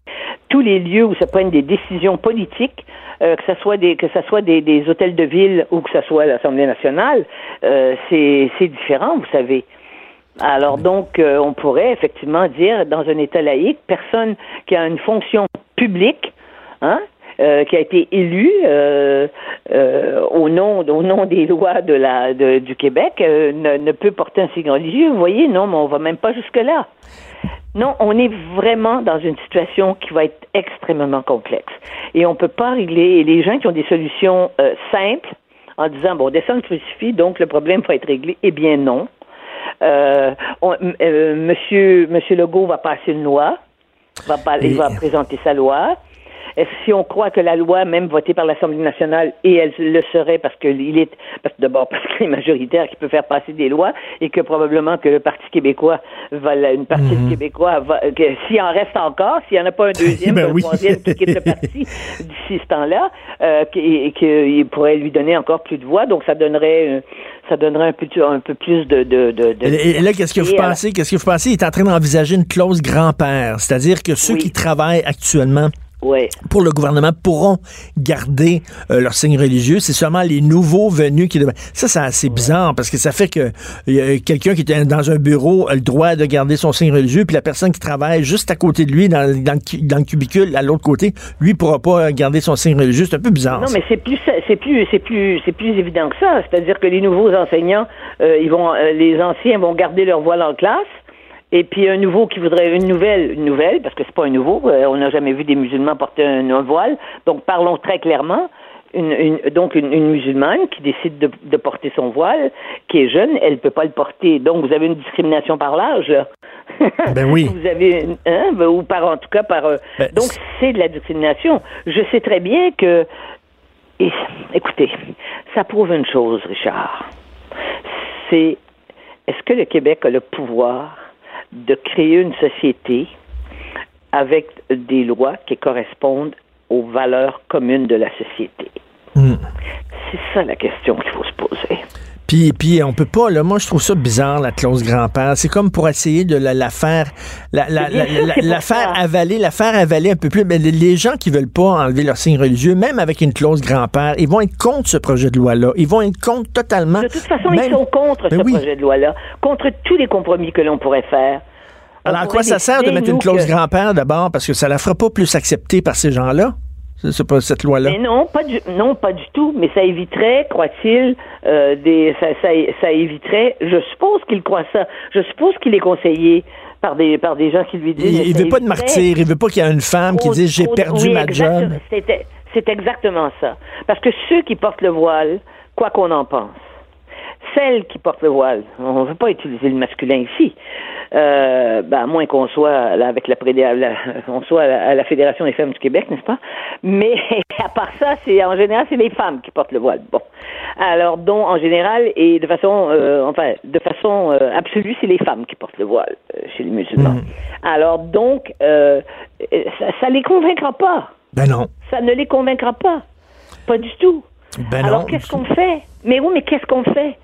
tous les lieux où se prennent des décisions politiques, euh, que ce soit des que ça soit des, des, hôtels de ville ou que ce soit l'Assemblée nationale, euh, c'est différent, vous savez. Alors donc, euh, on pourrait effectivement dire, dans un État laïque, personne qui a une fonction publique, hein, euh, qui a été élu euh, au nom au nom des lois de la du Québec ne, ne, peut porter un signe religieux. Vous voyez, non, mais on va même pas jusque là. Non, on est vraiment dans une situation qui va être extrêmement complexe et on peut pas régler. Et les gens qui ont des solutions simples en disant bon, descend le crucifix, donc le problème va être réglé. Eh bien non. Euh, euh, monsieur, monsieur Legault va passer une loi, va, il va présenter sa loi si on croit que la loi, même votée par l'Assemblée nationale, et elle le serait parce qu'il est, parce, d'abord parce qu'il est majoritaire qui peut faire passer des lois et que probablement que le Parti québécois va, une partie du mhm. Québécois va, s'il en reste encore, s'il n'y en a pas un deuxième, ben un troisième qui quitte le parti d'ici ce temps-là, euh, et qu'il pourrait lui donner encore plus de voix, donc ça donnerait, ça donnerait un peu, un peu plus de, de, de, et, là, qu'est-ce que vous pensez? Qu'est-ce que vous pensez? Il est en train d'envisager une clause grand-père, c'est-à-dire que ceux qui travaillent actuellement pour le gouvernement pourront garder euh, leur signe religieux. C'est seulement les nouveaux venus qui... Ça, c'est assez bizarre parce que ça fait que quelqu'un qui est dans un bureau a le droit de garder son signe religieux, puis la personne qui travaille juste à côté de lui, dans, dans, le, cubicule, à l'autre côté, lui pourra pas garder son signe religieux. C'est un peu bizarre. Non, mais c'est plus, c'est plus, c'est plus, c'est plus évident que ça. C'est-à-dire que les nouveaux enseignants, euh, ils vont, euh, les anciens vont garder leur voile en classe et puis un nouveau qui voudrait une nouvelle, une nouvelle, parce que c'est pas un nouveau, euh, on n'a jamais vu des musulmans porter un, voile. Donc parlons très clairement. Une, donc une, musulmane qui décide de, de, porter son voile, qui est jeune, elle peut pas le porter. Donc vous avez une discrimination par l'âge. Ben oui. vous avez hein, ben, ou par en tout cas par. Euh, ben, donc c'est de la discrimination. Je sais très bien que. Et, écoutez, ça prouve une chose, Richard. C'est est-ce que le Québec a le pouvoir de créer une société avec des lois qui correspondent aux valeurs communes de la société. Hmm. C'est ça la question qu'il faut se poser. Puis, puis on peut pas, là, moi je trouve ça bizarre, la clause grand-père. C'est comme pour essayer de la, faire, la, la, la, faire avaler, la faire avaler un peu plus. Mais les gens qui veulent pas enlever leur signe religieux, même avec une clause grand-père, ils vont être contre ce projet de loi-là. Ils vont être contre totalement. De toute façon, ils sont contre ben ce projet de loi-là, contre tous les compromis que l'on pourrait faire. Alors, à quoi ça sert de mettre une clause grand-père d'abord? Parce que ça la fera pas plus accepter par ces gens-là? C'est pas cette loi-là? Mais non, pas du, non, pas du tout. Mais ça éviterait, croit-il, euh, des, ça, ça, ça, éviterait. Je suppose qu'il croit ça. Je suppose qu'il est conseillé par des, par des gens qui lui disent. Il, il veut pas de martyr. Il veut pas qu'il y ait une femme qui dise j'ai perdu ma job. C'est exactement ça. Parce que ceux qui portent le voile, quoi qu'on en pense, celles qui portent le voile, on ne veut pas utiliser le masculin ici, euh, ben, à moins qu'on soit là, avec la, la on soit à la, Fédération des femmes du Québec, n'est-ce pas? Mais à part ça, c'est en général c'est les femmes qui portent le voile. Bon, alors dont en général et de façon, euh, enfin de façon euh, absolue, c'est les femmes qui portent le voile euh, chez les musulmans. Mhm. Alors donc ça, ça les convaincra pas. Ben non. Ça ne les convaincra pas, pas du tout. Ben Alors qu'est-ce qu'on fait? Mais oui, mais qu'est-ce qu'on fait?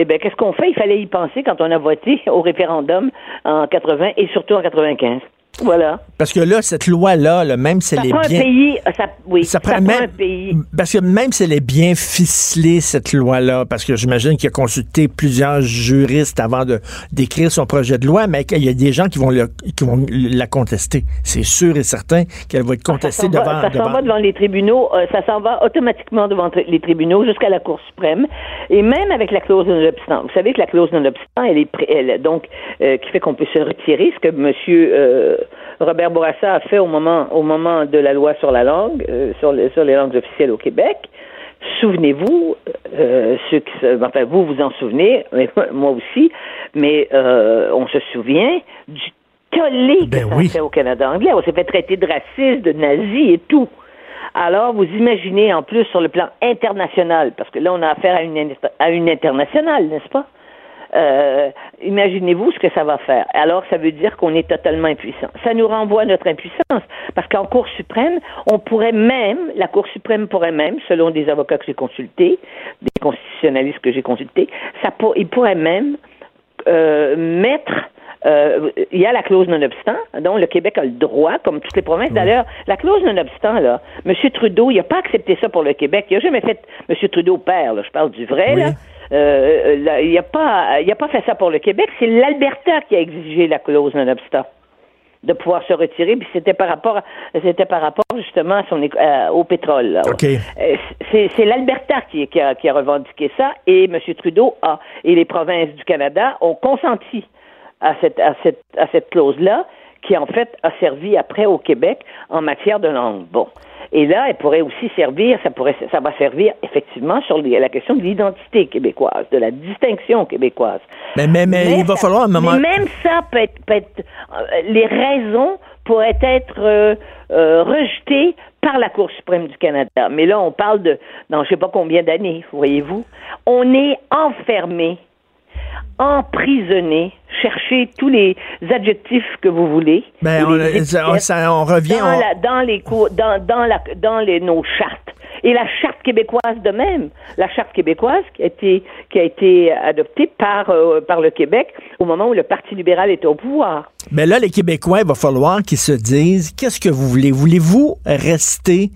Eh bien, qu'est-ce qu'on fait? Il fallait y penser quand on a voté au référendum en 80 et surtout en 95. Voilà. Parce que là, cette loi-là, même si elle est bien. Un pays, ça, oui, ça, prend, même, un pays. Parce que même si elle est bien ficelée, cette loi-là, parce que j'imagine qu'il a consulté plusieurs juristes avant de d'écrire son projet de loi, mais il y a des gens qui vont, le, qui vont la contester. C'est sûr et certain qu'elle va être ah, contestée devant. ça s'en va devant les tribunaux, euh, ça s'en va automatiquement devant les tribunaux jusqu'à la Cour suprême. Et même avec la clause non-obstant. Vous savez que la clause non-obstant, elle est, elle, donc, euh, qui fait qu'on peut se retirer, ce que monsieur. Euh, Robert Bourassa a fait au moment, au moment de la loi sur la langue, euh, sur, les, sur les langues officielles au Québec. Souvenez-vous, euh, ceux qui, enfin vous vous en souvenez, moi aussi, mais euh, on se souvient du tollé que Ben ça oui. a fait au Canada anglais. On s'est fait traiter de raciste, de nazi et tout. Alors, vous imaginez en plus sur le plan international, parce que là, on a affaire à une, à une internationale, n'est-ce pas? Euh, imaginez-vous ce que ça va faire. Alors, ça veut dire qu'on est totalement impuissant. Ça nous renvoie à notre impuissance, parce qu'en Cour suprême, on pourrait même, la Cour suprême pourrait même, selon des avocats que j'ai consultés, des constitutionnalistes que j'ai consultés, ça pour, ils pourraient même euh, mettre euh, il y a la clause non-obstant, donc le Québec a le droit, comme toutes les provinces. D'ailleurs, la clause non-obstant, là, M. Trudeau, il n'a pas accepté ça pour le Québec. Il n'a jamais fait, M. Trudeau père, là, je parle du vrai, Oui. là. Euh, il n'a pas, il a pas fait ça pour le Québec. C'est l'Alberta qui a exigé la clause non-obstant de pouvoir se retirer, puis c'était par rapport, c'était par rapport justement à son, euh, au pétrole. Euh, C'est, c'est l'Alberta qui, qui, a, qui a revendiqué ça et M. Trudeau a et les provinces du Canada ont consenti à cette, à cette, à cette clause-là qui en fait a servi après au Québec en matière de langue. Bon. Et là, elle pourrait aussi servir, ça pourrait, ça va servir effectivement sur la question de l'identité québécoise, de la distinction québécoise. Mais, mais, mais, il va falloir un moment. Mais même ça peut être, peut être- euh, les raisons pourraient être euh, euh, rejetées par la Cour suprême du Canada. Mais là, on parle de, dans je sais pas combien d'années, voyez-vous. On est enfermé, emprisonné, cherchez tous les adjectifs que vous voulez. Ben, on, ça- ça- revient. dans, on- la- dans les cours, dans, dans, la, dans les, nos chartes. Et la charte québécoise de même, la charte québécoise qui a été, qui a été adoptée par, euh, par le Québec au moment où le Parti libéral était au pouvoir. Mais là, les Québécois, il va falloir qu'ils se disent qu'est-ce que vous voulez? Voulez-vous rester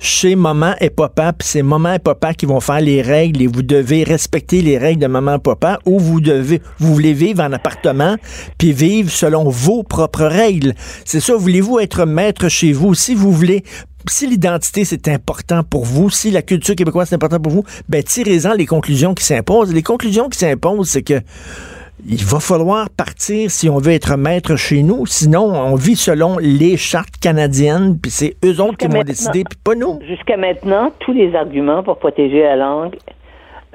chez maman et papa, puis c'est maman et papa qui vont faire les règles et vous devez respecter les règles de maman et papa, ou vous devez, vous voulez vivre en appartement, puis vivre selon vos propres règles. C'est ça, voulez-vous être maître chez vous? Si vous voulez si l'identité c'est important pour vous, si la culture québécoise c'est important pour vous, ben tirez-en les conclusions qui s'imposent. Les conclusions qui s'imposent, c'est que il va falloir partir si on veut être maître chez nous. Sinon, on vit selon les chartes canadiennes, puis c'est eux autres qui vont décider, puis pas nous. Jusqu'à maintenant, tous les arguments pour protéger la langue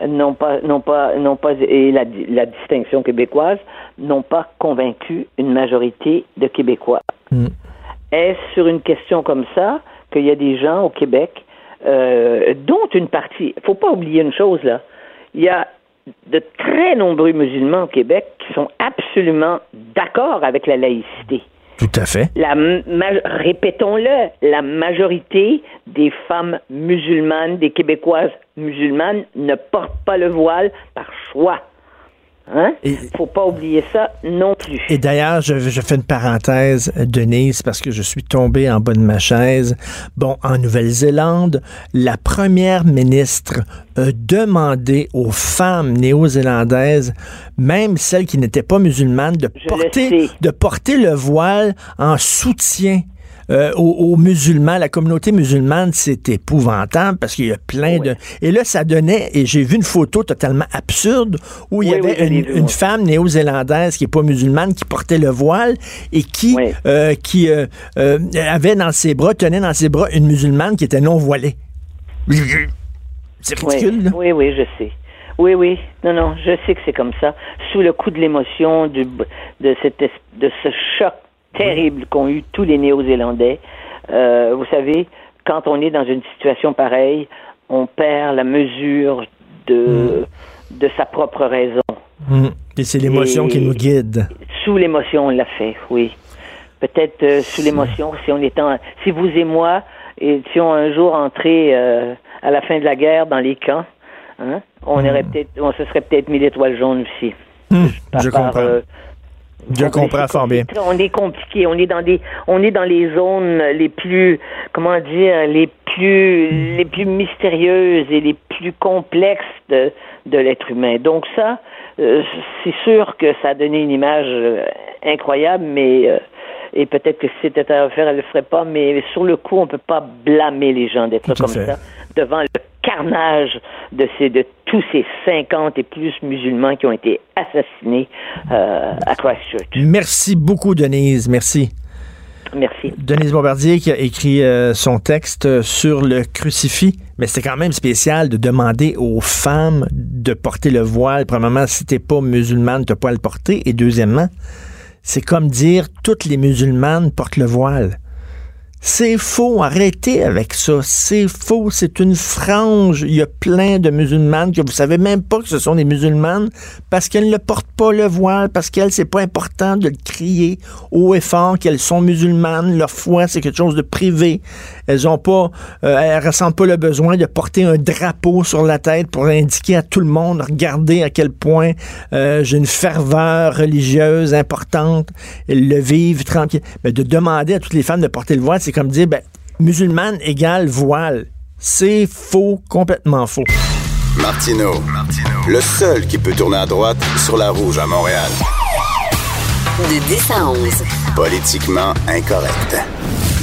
n'ont pas, n'ont pas, n'ont pas, et la, la distinction québécoise n'ont pas convaincu une majorité de Québécois. Mm. Est-ce sur une question comme ça qu'il y a des gens au Québec, euh, dont une partie, faut pas oublier une chose là, il y a de très nombreux musulmans au Québec qui sont absolument d'accord avec la laïcité. Tout à fait. La répétons-le, la majorité des femmes musulmanes, des Québécoises musulmanes, ne portent pas le voile par choix. Hein? Et- Faut pas oublier ça non plus. Et d'ailleurs, je, je fais une parenthèse, Denise, parce que je suis tombé en bas de ma chaise. Bon, en Nouvelle-Zélande, la première ministre a demandé aux femmes néo-zélandaises, même celles qui n'étaient pas musulmanes, de Je porter, de porter le voile en soutien. Euh, aux, aux musulmans, la communauté musulmane, c'est épouvantable parce qu'il y a plein Oui. de... Et là, ça donnait, et j'ai vu une photo totalement absurde où il y oui, avait une, vu, une moi. femme néo-zélandaise qui est pas musulmane, qui portait le voile et qui, euh, qui euh, euh, avait dans ses bras, tenait dans ses bras une musulmane qui était non voilée. C'est ridicule, là. oui, oui, je sais. Oui, oui. Non, non, je sais que c'est comme ça. Sous le coup de l'émotion, du, de, cette, de ce choc terrible qu'ont eu tous les Néo-Zélandais, euh, vous savez, quand on est dans une situation pareille, on perd la mesure de, de sa propre raison. Mm. Et c'est l'émotion qui nous guide. Sous l'émotion, on l'a fait, oui. Peut-être euh, sous l'émotion, si on est en, si vous et moi étions un jour entrés euh, à la fin de la guerre dans les camps, hein, on aurait peut-être, on se serait peut-être mis l'étoile jaune aussi. Hmm, je par, comprends. Je on- comprends fort bien. On est compliqué, on est dans des, on est dans les zones les plus, comment dire, les plus, les plus mystérieuses et les plus complexes de, de l'être humain. Donc ça, euh, c'est sûr que ça a donné une image euh, incroyable, mais euh, et peut-être que si c'était à refaire, elle le ferait pas. Mais sur le coup, on peut pas blâmer les gens d'être comme ça devant le carnage de ces de tous ces 50 et plus musulmans qui ont été assassinés euh, à Christchurch. Merci beaucoup, Denise. Merci. Merci. Denise Bombardier qui a écrit euh, son texte sur le crucifix, mais c'est quand même spécial de demander aux femmes de porter le voile. Premièrement, si t'es pas musulmane, t'as pas à le porter. Et deuxièmement, c'est comme dire toutes les musulmanes portent le voile. C'est faux, arrêtez avec ça. C'est faux, c'est une frange. Il y a plein de musulmanes que vous savez même pas que ce sont des musulmanes parce qu'elles ne portent pas le voile, parce qu'elles, c'est pas important de le crier haut et fort qu'elles sont musulmanes. Leur foi, c'est quelque chose de privé. Elles ont pas, euh, elles ressentent pas le besoin de porter un drapeau sur la tête pour indiquer à tout le monde, regardez à quel point euh, j'ai une ferveur religieuse importante. Elles le vivent tranquille. Mais de demander à toutes les femmes de porter le voile, c'est comme dire, ben, musulmane égale voile. C'est faux, complètement faux. Martino, le seul qui peut tourner à droite sur la rouge à Montréal. De 10 à 11. Politiquement incorrect.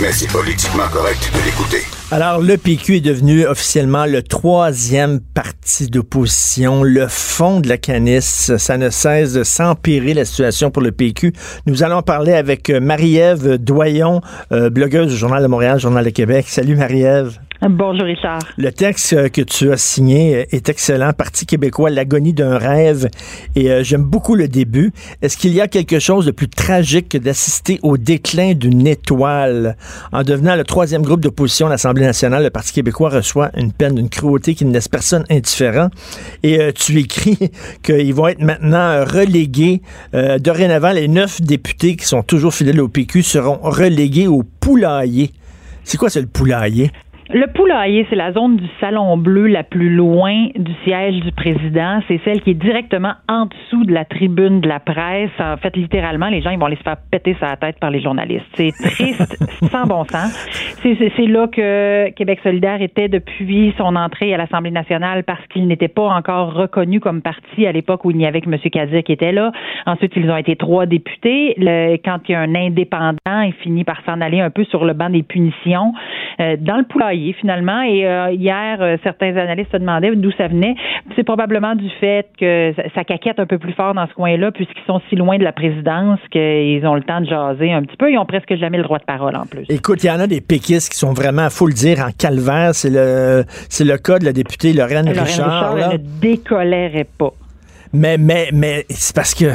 Mais c'est politiquement correct de l'écouter. Alors, le PQ est devenu officiellement le troisième parti d'opposition, le fond de la canisse. Ça ne cesse de s'empirer la situation pour le PQ. Nous allons parler avec euh, Marie-Ève Doyon, euh, blogueuse du Journal de Montréal, Journal de Québec. Salut Marie-Ève. Bonjour Richard. Le texte euh, que tu as signé est excellent. Parti québécois, l'agonie d'un rêve. Et euh, j'aime beaucoup le début. Est-ce qu'il y a quelque chose de plus tragique que d'assister au déclin d'une étoile? En devenant le troisième groupe d'opposition à l'Assemblée nationale, le Parti québécois reçoit une peine d'une cruauté qui ne laisse personne indifférent. Et euh, tu écris qu'ils vont être maintenant relégués. dorénavant, les neuf députés qui sont toujours fidèles au PQ seront relégués au poulailler. C'est quoi, c'est le poulailler? Le poulailler, c'est la zone du salon bleu la plus loin du siège du président. C'est celle qui est directement en dessous de la tribune de la presse. En fait, littéralement, les gens ils vont aller se faire péter sa tête par les journalistes. C'est triste, sans bon sens. C'est là que Québec solidaire était depuis son entrée à l'Assemblée nationale parce qu'il n'était pas encore reconnu comme parti à l'époque où il n'y avait que M. Kadir qui était là. Ensuite, ils ont été trois députés. Le, quand il y a un indépendant, il finit par s'en aller un peu sur le banc des punitions. Euh, dans le poulailler, finalement. Et euh, hier, euh, certains analystes se demandaient d'où ça venait. C'est probablement du fait que ça, caquette un peu plus fort dans ce coin-là, puisqu'ils sont si loin de la présidence qu'ils ont le temps de jaser un petit peu. Ils ont presque jamais le droit de parole en plus. Écoute, il y en a des péquistes qui sont vraiment, faut le dire, en calvaire. C'est le, c'est le cas de la députée Lorraine, Lorraine Richard. elle ne décolérait pas. Mais, mais, mais c'est parce que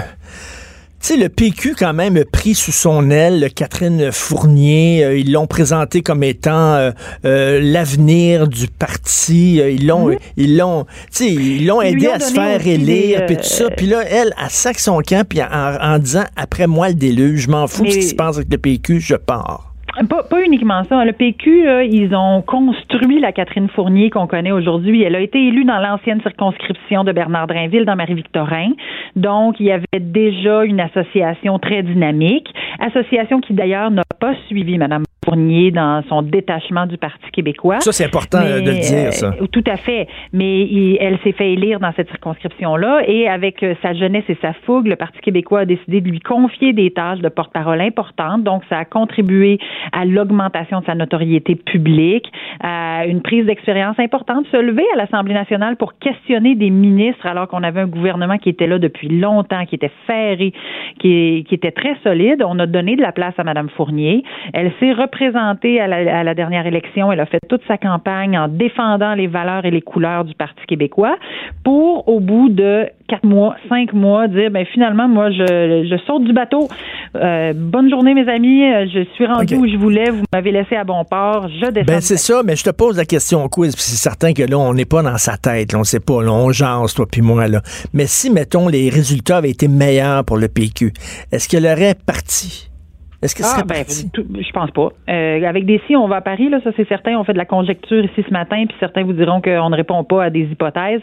sais, le PQ, quand même, a pris sous son aile Catherine Fournier. Euh, ils l'ont présenté comme étant euh, euh, l'avenir du parti. ils l'ont, mhm. ils l'ont, ils l'ont aidé à se faire élire, puis tout ça. Puis là, elle, elle sac son camp, puis en, disant, après moi le déluge, je m'en fous de ce qui se passe avec le PQ, je pars. Pas, pas, uniquement ça. Le PQ, ils ont construit la Catherine Fournier qu'on connaît aujourd'hui. Elle a été élue dans l'ancienne circonscription de Bernard Drainville, dans Marie-Victorin. Donc, il y avait déjà une association très dynamique, association qui d'ailleurs n'a pas suivi Mme Fournier dans son détachement du Parti québécois. Ça, c'est important de le dire, ça. Euh, tout à fait. Mais elle s'est fait élire dans cette circonscription-là et avec euh, sa jeunesse et sa fougue, le Parti québécois a décidé de lui confier des tâches de porte-parole importantes. Donc, ça a contribué à l'augmentation de sa notoriété publique, à une prise d'expérience importante, se lever à l'Assemblée nationale pour questionner des ministres alors qu'on avait un gouvernement qui était là depuis longtemps, qui était ferré, qui, qui était très solide. On a donné de la place à Mme Fournier. Elle s'est présentée à la, dernière élection. Elle a fait toute sa campagne en défendant les valeurs et les couleurs du Parti québécois pour, au bout de quatre mois, cinq mois, dire ben finalement, moi, je, je saute du bateau. Euh, bonne journée, mes amis. Je suis rendu où je voulais. Vous m'avez laissé à bon port. Je descends. Ben, c'est ça, mais je te pose la question au quiz, c'est certain que là, on n'est pas dans sa tête. Là, on sait pas. Là, on jase, toi puis moi. Là. Mais si, mettons, les résultats avaient été meilleurs pour le PQ, est-ce qu'elle aurait parti? Est-ce que ah, ben, je pense pas. Euh, avec des si, on va à Paris, là, ça c'est certain. On fait de la conjecture ici ce matin, puis certains vous diront qu'on ne répond pas à des hypothèses.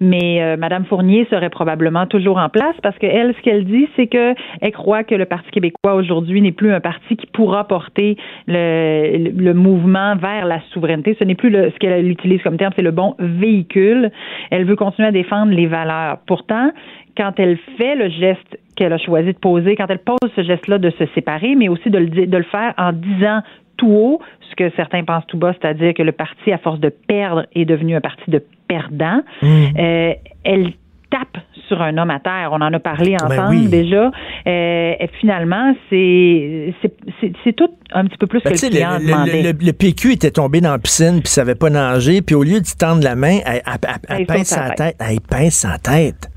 Mais euh, Madame Fournier serait probablement toujours en place parce qu'elle, ce qu'elle dit, c'est que elle croit que le Parti québécois aujourd'hui n'est plus un parti qui pourra porter le, le, mouvement vers la souveraineté. Ce n'est plus le, ce qu'elle utilise comme terme, c'est le bon véhicule. Elle veut continuer à défendre les valeurs. Pourtant, quand elle fait le geste qu'elle a choisi de poser, quand elle pose ce geste-là de se séparer, mais aussi de le, de le faire en disant tout haut ce que certains pensent tout bas, c'est-à-dire que le parti, à force de perdre, est devenu un parti de perdants. Mmh. Euh, elle tape sur un homme à terre. On en a parlé Ben ensemble oui. déjà. Euh, et finalement, c'est tout un petit peu plus Ben, que le client le, demandait. le- le- le PQ était tombé dans la piscine puis savait pas nager, puis au lieu de tendre la main, elle, elle- elle- elle Elle pince sa sa tête. Elle pince sa tête.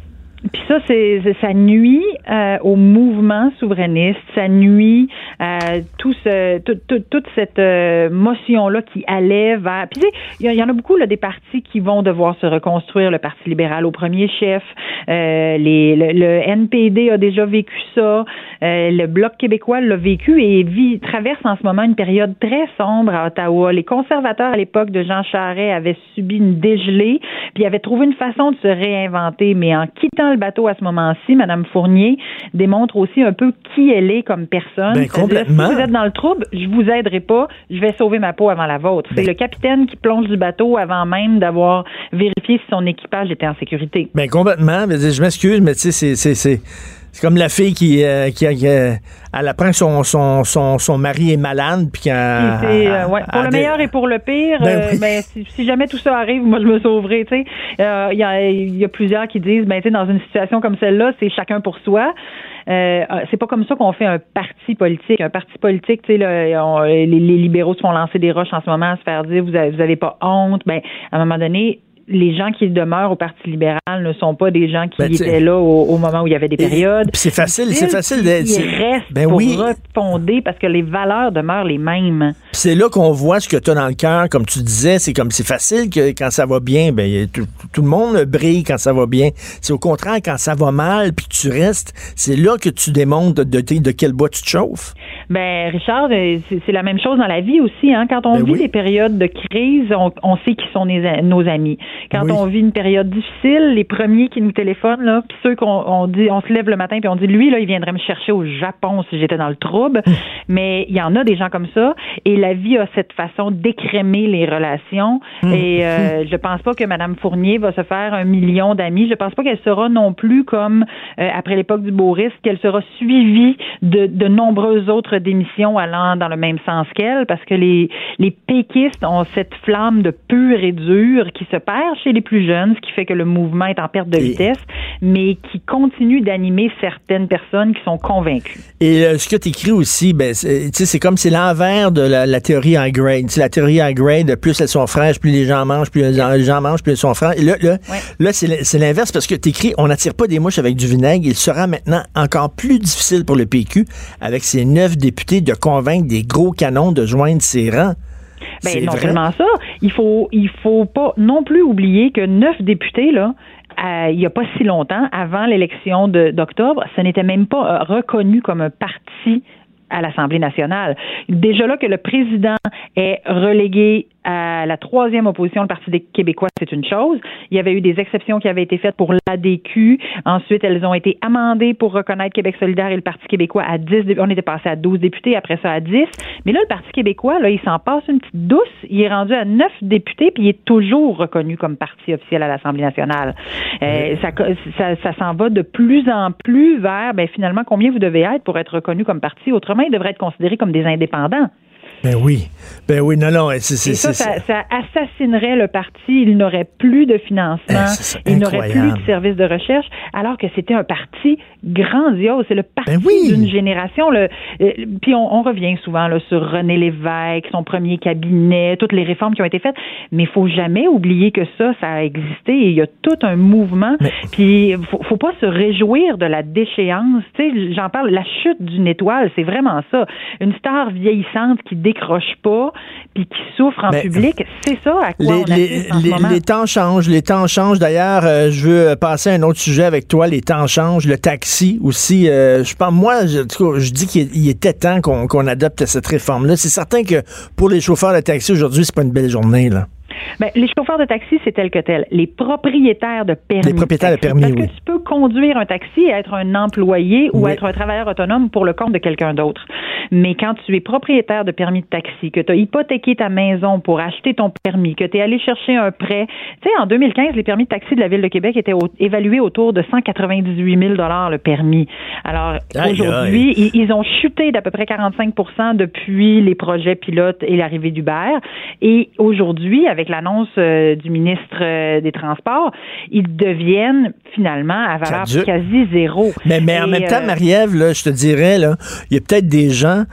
Puis ça, c'est ça nuit euh, au mouvement souverainiste, ça nuit à tout ce, tout- tout- toute cette euh, motion-là qui allait vers. Puis il y en a beaucoup là, des partis qui vont devoir se reconstruire. Le Parti libéral au premier chef, euh, les, le, le NPD a déjà vécu ça, euh, le Bloc québécois l'a vécu et vit, traverse en ce moment une période très sombre à Ottawa. Les conservateurs à l'époque de Jean Charest avaient subi une dégelée, puis avaient trouvé une façon de se réinventer, mais en quittant le bateau à ce moment-ci, Mme Fournier démontre aussi un peu qui elle est comme personne. Ben, complètement. Si vous êtes dans le trouble, je vous aiderai pas, je vais sauver ma peau avant la vôtre. C'est Ben- le capitaine qui plonge du bateau avant même d'avoir vérifié si son équipage était en sécurité. Ben complètement. Je m'excuse, mais tu sais, c'est- c'est- comme la fille qui, euh, qui, qui, euh, elle apprend que son, son, son, son mari est malade, puis euh, ouais, pour le meilleur et pour le pire, Ben euh, oui. ben, si, si jamais tout ça arrive, moi je me sauverai. Euh, il y, a, il y a plusieurs qui disent, ben dans une situation comme celle-là, c'est chacun pour soi. Euh, euh, c'est pas comme ça qu'on fait un parti politique. Un parti politique, tu sais, les, les libéraux se font lancer des roches en ce moment à se faire dire, vous avez, vous avez pas honte. Ben, à un moment donné. Les gens qui demeurent au Parti libéral ne sont pas des gens qui Ben, étaient là au, au moment où il y avait des périodes. c'est facile, c'est facile Ils d'être- c'est- restent Ben pour oui. refonder parce que les valeurs demeurent les mêmes. C'est là qu'on voit ce que tu as dans le cœur, comme tu disais, c'est comme c'est facile que quand ça va bien, ben tout, tout le monde brille quand ça va bien. C'est au contraire quand ça va mal puis tu restes, c'est là que tu démontres de, de, de quel bois tu te chauffes. Ben Richard, euh, c'est la même chose dans la vie aussi. Hein? Quand on Ben vit oui. des périodes de crise, on, on sait qui sont les- nos amis. Quand Oui. on vit une période difficile, les premiers qui nous téléphonent, là, puis ceux qu'on on dit, on se lève le matin puis on dit, lui là, il viendrait me chercher au Japon si j'étais dans le trouble. Mais il y en a des gens comme ça, et la vie a cette façon d'écrémer les relations. Hum. Et euh, je pense pas que Madame Fournier va se faire un million d'amis. Je pense pas qu'elle sera non plus comme euh, après l'époque du risque, qu'elle sera suivie de, de nombreuses autres démissions allant dans le même sens qu'elle, parce que les, les péquistes ont cette flamme de pur et dur qui se perd chez les plus jeunes, ce qui fait que le mouvement est en perte de Et- vitesse, mais qui continue d'animer certaines personnes qui sont convaincues. Et euh, ce que tu écris aussi, ben, c'est comme c'est l'envers de la, la théorie high grade. La théorie high grade, plus elles sont fraîches, plus les gens mangent, plus les gens, mangent, plus elles sont fraîches. Et là, là, Ouais. là c'est l'inverse parce que tu écris on n'attire pas des mouches avec du vinaigre. Il sera maintenant encore plus difficile pour le PQ, avec ses neuf députés, de convaincre des gros canons de joindre ses rangs. Ben, non vrai. seulement ça, il faut il faut pas non plus oublier que neuf députés là. euh, il n'y a pas si longtemps, avant l'élection d'octobre, ce n'était même pas euh, reconnu comme un parti à l'Assemblée nationale. Déjà là que le président est relégué à la troisième opposition, le Parti des Québécois, c'est une chose. Il y avait eu des exceptions qui avaient été faites pour l'ADQ. Ensuite, elles ont été amendées pour reconnaître Québec solidaire et le Parti québécois à 10. dé- On était passé à 12 députés, après ça à 10. Mais là, le Parti québécois, là, il s'en passe une petite douce. Il est rendu à 9 députés, puis il est toujours reconnu comme parti officiel à l'Assemblée nationale. Euh, ça ça, ça s'en va de plus en plus vers, ben, finalement, combien vous devez être pour être reconnu comme parti? Autrement, ils devraient être considérés comme des indépendants. Ben oui. Ben oui, non, non. C'est, ça, ça, ça assassinerait le parti. Il n'aurait plus de financement. Eh, il n'aurait plus de services de recherche, alors que c'était un parti grandiose. C'est le parti Ben oui. d'une génération. Le, euh, puis on, on revient souvent là, sur René Lévesque, son premier cabinet, toutes les réformes qui ont été faites. Mais il faut jamais oublier que ça, ça a existé. Et il y a tout un mouvement. Mais- Puis faut, faut pas se réjouir de la déchéance. J'en parle. La chute d'une étoile, c'est vraiment ça. Une star vieillissante qui décroche pas, puis qui souffre en Mais- public, c'est ça à quoi Les, on les, ce les- moment. les temps changent, les temps changent. D'ailleurs, euh, je veux passer à un autre sujet avec toi. Les temps changent. Le taxi aussi. euh, je pense, moi, je, je dis qu'il il était temps qu'on qu'on adopte cette réforme-là. C'est certain que pour les chauffeurs de taxi aujourd'hui, c'est pas une belle journée là. Ben, les chauffeurs de taxi, c'est tel que tel. Les propriétaires de permis. Les propriétaires de taxi. permis, Parce oui. que tu peux conduire un taxi et être un employé ou Oui. être un travailleur autonome pour le compte de quelqu'un d'autre. Mais quand tu es propriétaire de permis de taxi, que tu as hypothéqué ta maison pour acheter ton permis, que tu es allé chercher un prêt, tu sais, en 2015, les permis de taxi de la Ville de Québec étaient au- évalués autour de 198 000 le permis. Alors, aujourd'hui, ils, ils ont chuté d'à peu près 45% depuis les projets pilotes et l'arrivée d'Uber. Et aujourd'hui, avec l'annonce euh, du ministre euh, des Transports, ils deviennent finalement à valeur quasi zéro. Mais, mais en même temps, euh, Marie-Ève, je te dirais, là, il y a peut-être des gens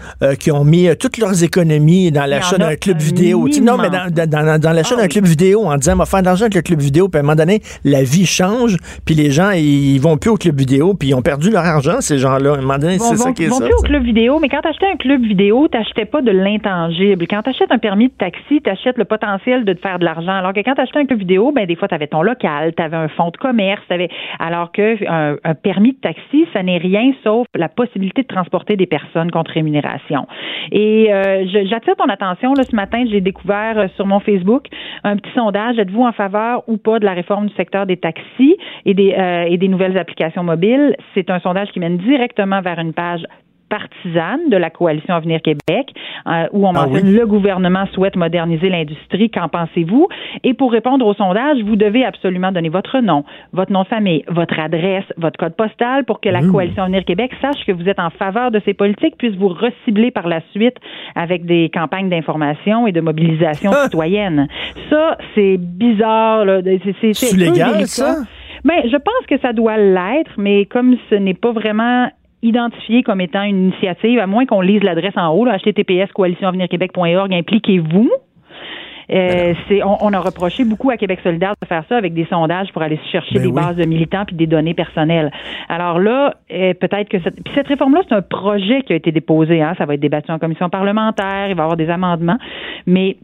qui ont mis toutes leurs économies dans l'achat d'un club vidéo. Tu sais, non, mais dans, dans, dans- dans l'achat Ah d'un oui. club vidéo en disant, on va faire de l'argent avec le club vidéo, puis à un moment donné, la vie change, puis les gens, ils vont plus au club vidéo, puis ils ont perdu leur argent, ces gens-là. À un moment donné, c'est ça qui est vont ça. plus au club vidéo, mais quand tu achetais un club vidéo, tu n'achetais pas de l'intangible. Quand tu achètes un permis de taxi, tu achètes le potentiel de te faire de l'argent. Alors que quand tu achetais un club vidéo, ben des fois, tu avais ton local, tu avais un fonds de commerce, t'avais- alors que un, permis de taxi, ça n'est rien sauf la possibilité de transporter des personnes contre rémunération. Et euh, j'attire ton attention, là, ce matin, j'ai découvert euh, sur mon Facebook un petit sondage. Êtes-vous en faveur ou pas de la réforme du secteur des taxis et des, euh, et des nouvelles applications mobiles? C'est un sondage qui mène directement vers une page partisane de la coalition Avenir Québec, euh, où on Ah mentionne oui? le gouvernement souhaite moderniser l'industrie. Qu'en pensez-vous? Et pour répondre au sondage, vous devez absolument donner votre nom, votre nom de famille, votre adresse, votre code postal pour que la Mmh. coalition Avenir Québec sache que vous êtes en faveur de ces politiques, puisse vous recibler par la suite avec des campagnes d'information et de mobilisation Ah! citoyenne. Ça, c'est bizarre. C'est, légal, ça? Ben, je pense que ça doit l'être, mais comme ce n'est pas vraiment identifié comme étant une initiative, à moins qu'on lise l'adresse en haut, là, https coalitionavenirquebec.org, impliquez-vous. Euh, c'est, on, on a reproché beaucoup à Québec solidaire de faire ça avec des sondages pour aller chercher Ben des oui. bases de militants puis des données personnelles. Alors là, euh, peut-être que cette, puis cette réforme-là, c'est un projet qui a été déposé. Hein, ça va être débattu en commission parlementaire, il va y avoir des amendements, mais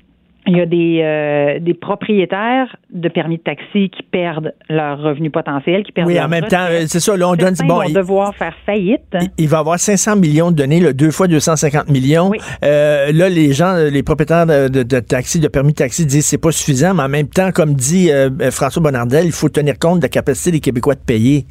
il y a des, euh, des propriétaires de permis de taxi qui perdent leur revenu potentiel, qui perdent Oui, leur en même temps, c'est ça, là, on donne, bon, vont il- devoir faire faillite. Il- Il va avoir 500 millions de données, deux fois 250 millions. Oui. Euh, là, les gens, les propriétaires de, de, de taxis, de permis de taxi disent c'est pas suffisant, mais en même temps, comme dit euh, François Bonnardel, il faut tenir compte de la capacité des Québécois de payer.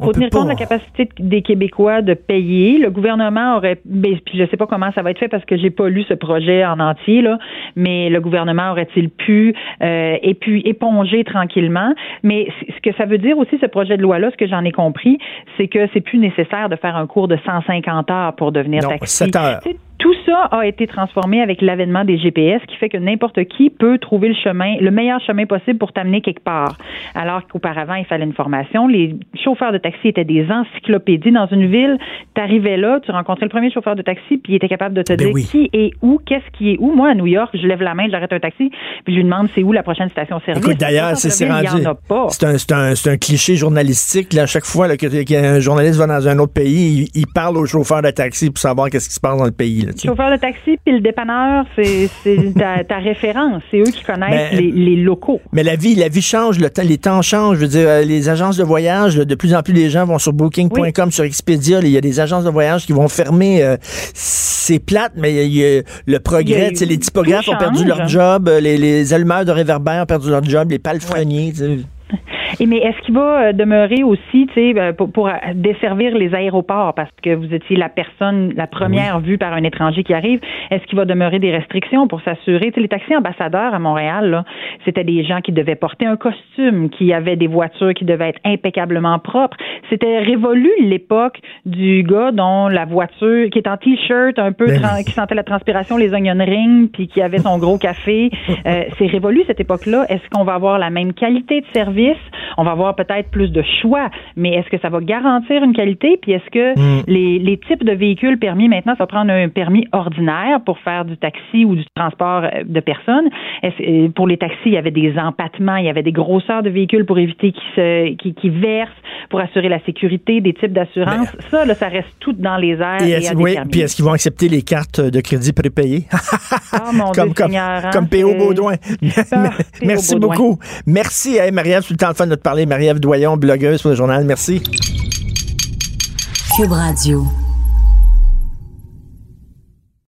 Il faut tenir compte de la capacité des Québécois de payer. Le gouvernement aurait, ben, puis je sais pas comment ça va être fait parce que j'ai pas lu ce projet en entier là, mais le gouvernement aurait-il pu euh, et puis éponger tranquillement. Mais ce que ça veut dire aussi ce projet de loi là, ce que j'en ai compris, c'est que c'est plus nécessaire de faire un cours de 150 heures pour devenir Non, taxi. 7 heures. Tout ça a été transformé avec l'avènement des GPS, qui fait que n'importe qui peut trouver le chemin, le meilleur chemin possible pour t'amener quelque part. Alors qu'auparavant, il fallait une formation. Les chauffeurs de taxi étaient des encyclopédies. Dans une ville, tu arrivais là, tu rencontrais le premier chauffeur de taxi, puis il était capable de te Ben dire oui. qui est où, qu'est-ce qui est où. Moi, à New York, je lève la main, j'arrête un taxi, puis je lui demande c'est où la prochaine station-service. Écoute, d'ailleurs, c'est c'est rendu. Il y en a pas. C'est un, c'est un, c'est un cliché journalistique. Là, à chaque fois qu'un journaliste va dans un autre pays, il, il parle au chauffeur de taxi pour savoir qu'est-ce qui se passe dans le pays. Là. Chauffeur de taxi puis le dépanneur, c'est ta, ta référence. C'est eux qui connaissent Mais- les, les locaux. Mais la vie, la vie change, le temps, les temps changent. Je veux dire, euh, les agences de voyage, là, de plus en plus les gens vont sur Booking.com, sur Expedia. Il y a des agences de voyage qui vont fermer. euh, c'est plate, mais il y a- le y a progrès. eu- tu sais, Les typographes ont perdu leur job, euh, les, les allumeurs de réverbères ont perdu leur job, les palefreniers. tu sais. Et mais est-ce qu'il va euh, demeurer aussi, tu sais, euh, pour, pour, euh, desservir les aéroports? Parce que vous étiez la personne, la première vue par un étranger qui arrive. Est-ce qu'il va demeurer des restrictions pour s'assurer, tu sais, les taxis ambassadeurs à Montréal, c'était des gens qui devaient porter un costume, qui avaient des voitures qui devaient être impeccablement propres. C'était révolu l'époque du gars dont la voiture, qui est en t-shirt, un peu, Ben qui sentait la transpiration, les onion rings, puis qui avait son gros café. Euh, c'est révolu cette époque-là. Est-ce qu'on va avoir la même qualité de service? On va avoir peut-être plus de choix, mais est-ce que ça va garantir une qualité? Puis est-ce que Mm. les, les types de véhicules permis maintenant, ça va prendre un permis ordinaire pour faire du taxi ou du transport euh, de personnes? Est-ce- euh, pour les taxis, il y avait des empattements, il y avait des grosseurs de véhicules pour éviter qu'ils se, qu'ils, qu'ils versent, pour assurer la sécurité, des types d'assurance. Ça, là, ça reste tout dans les airs Et est-ce, à oui, puis est-ce qu'ils vont accepter les cartes de crédit prépayées? Ah, mon comme, Dieu comme, Seigneur, hein, comme P.O. Baudouin. Ah. Merci beaucoup. Merci, hey, Marie-Ève, c'est le temps de te parler. Marie-Ève Doyon, blogueuse pour le journal. Merci. Cube Radio.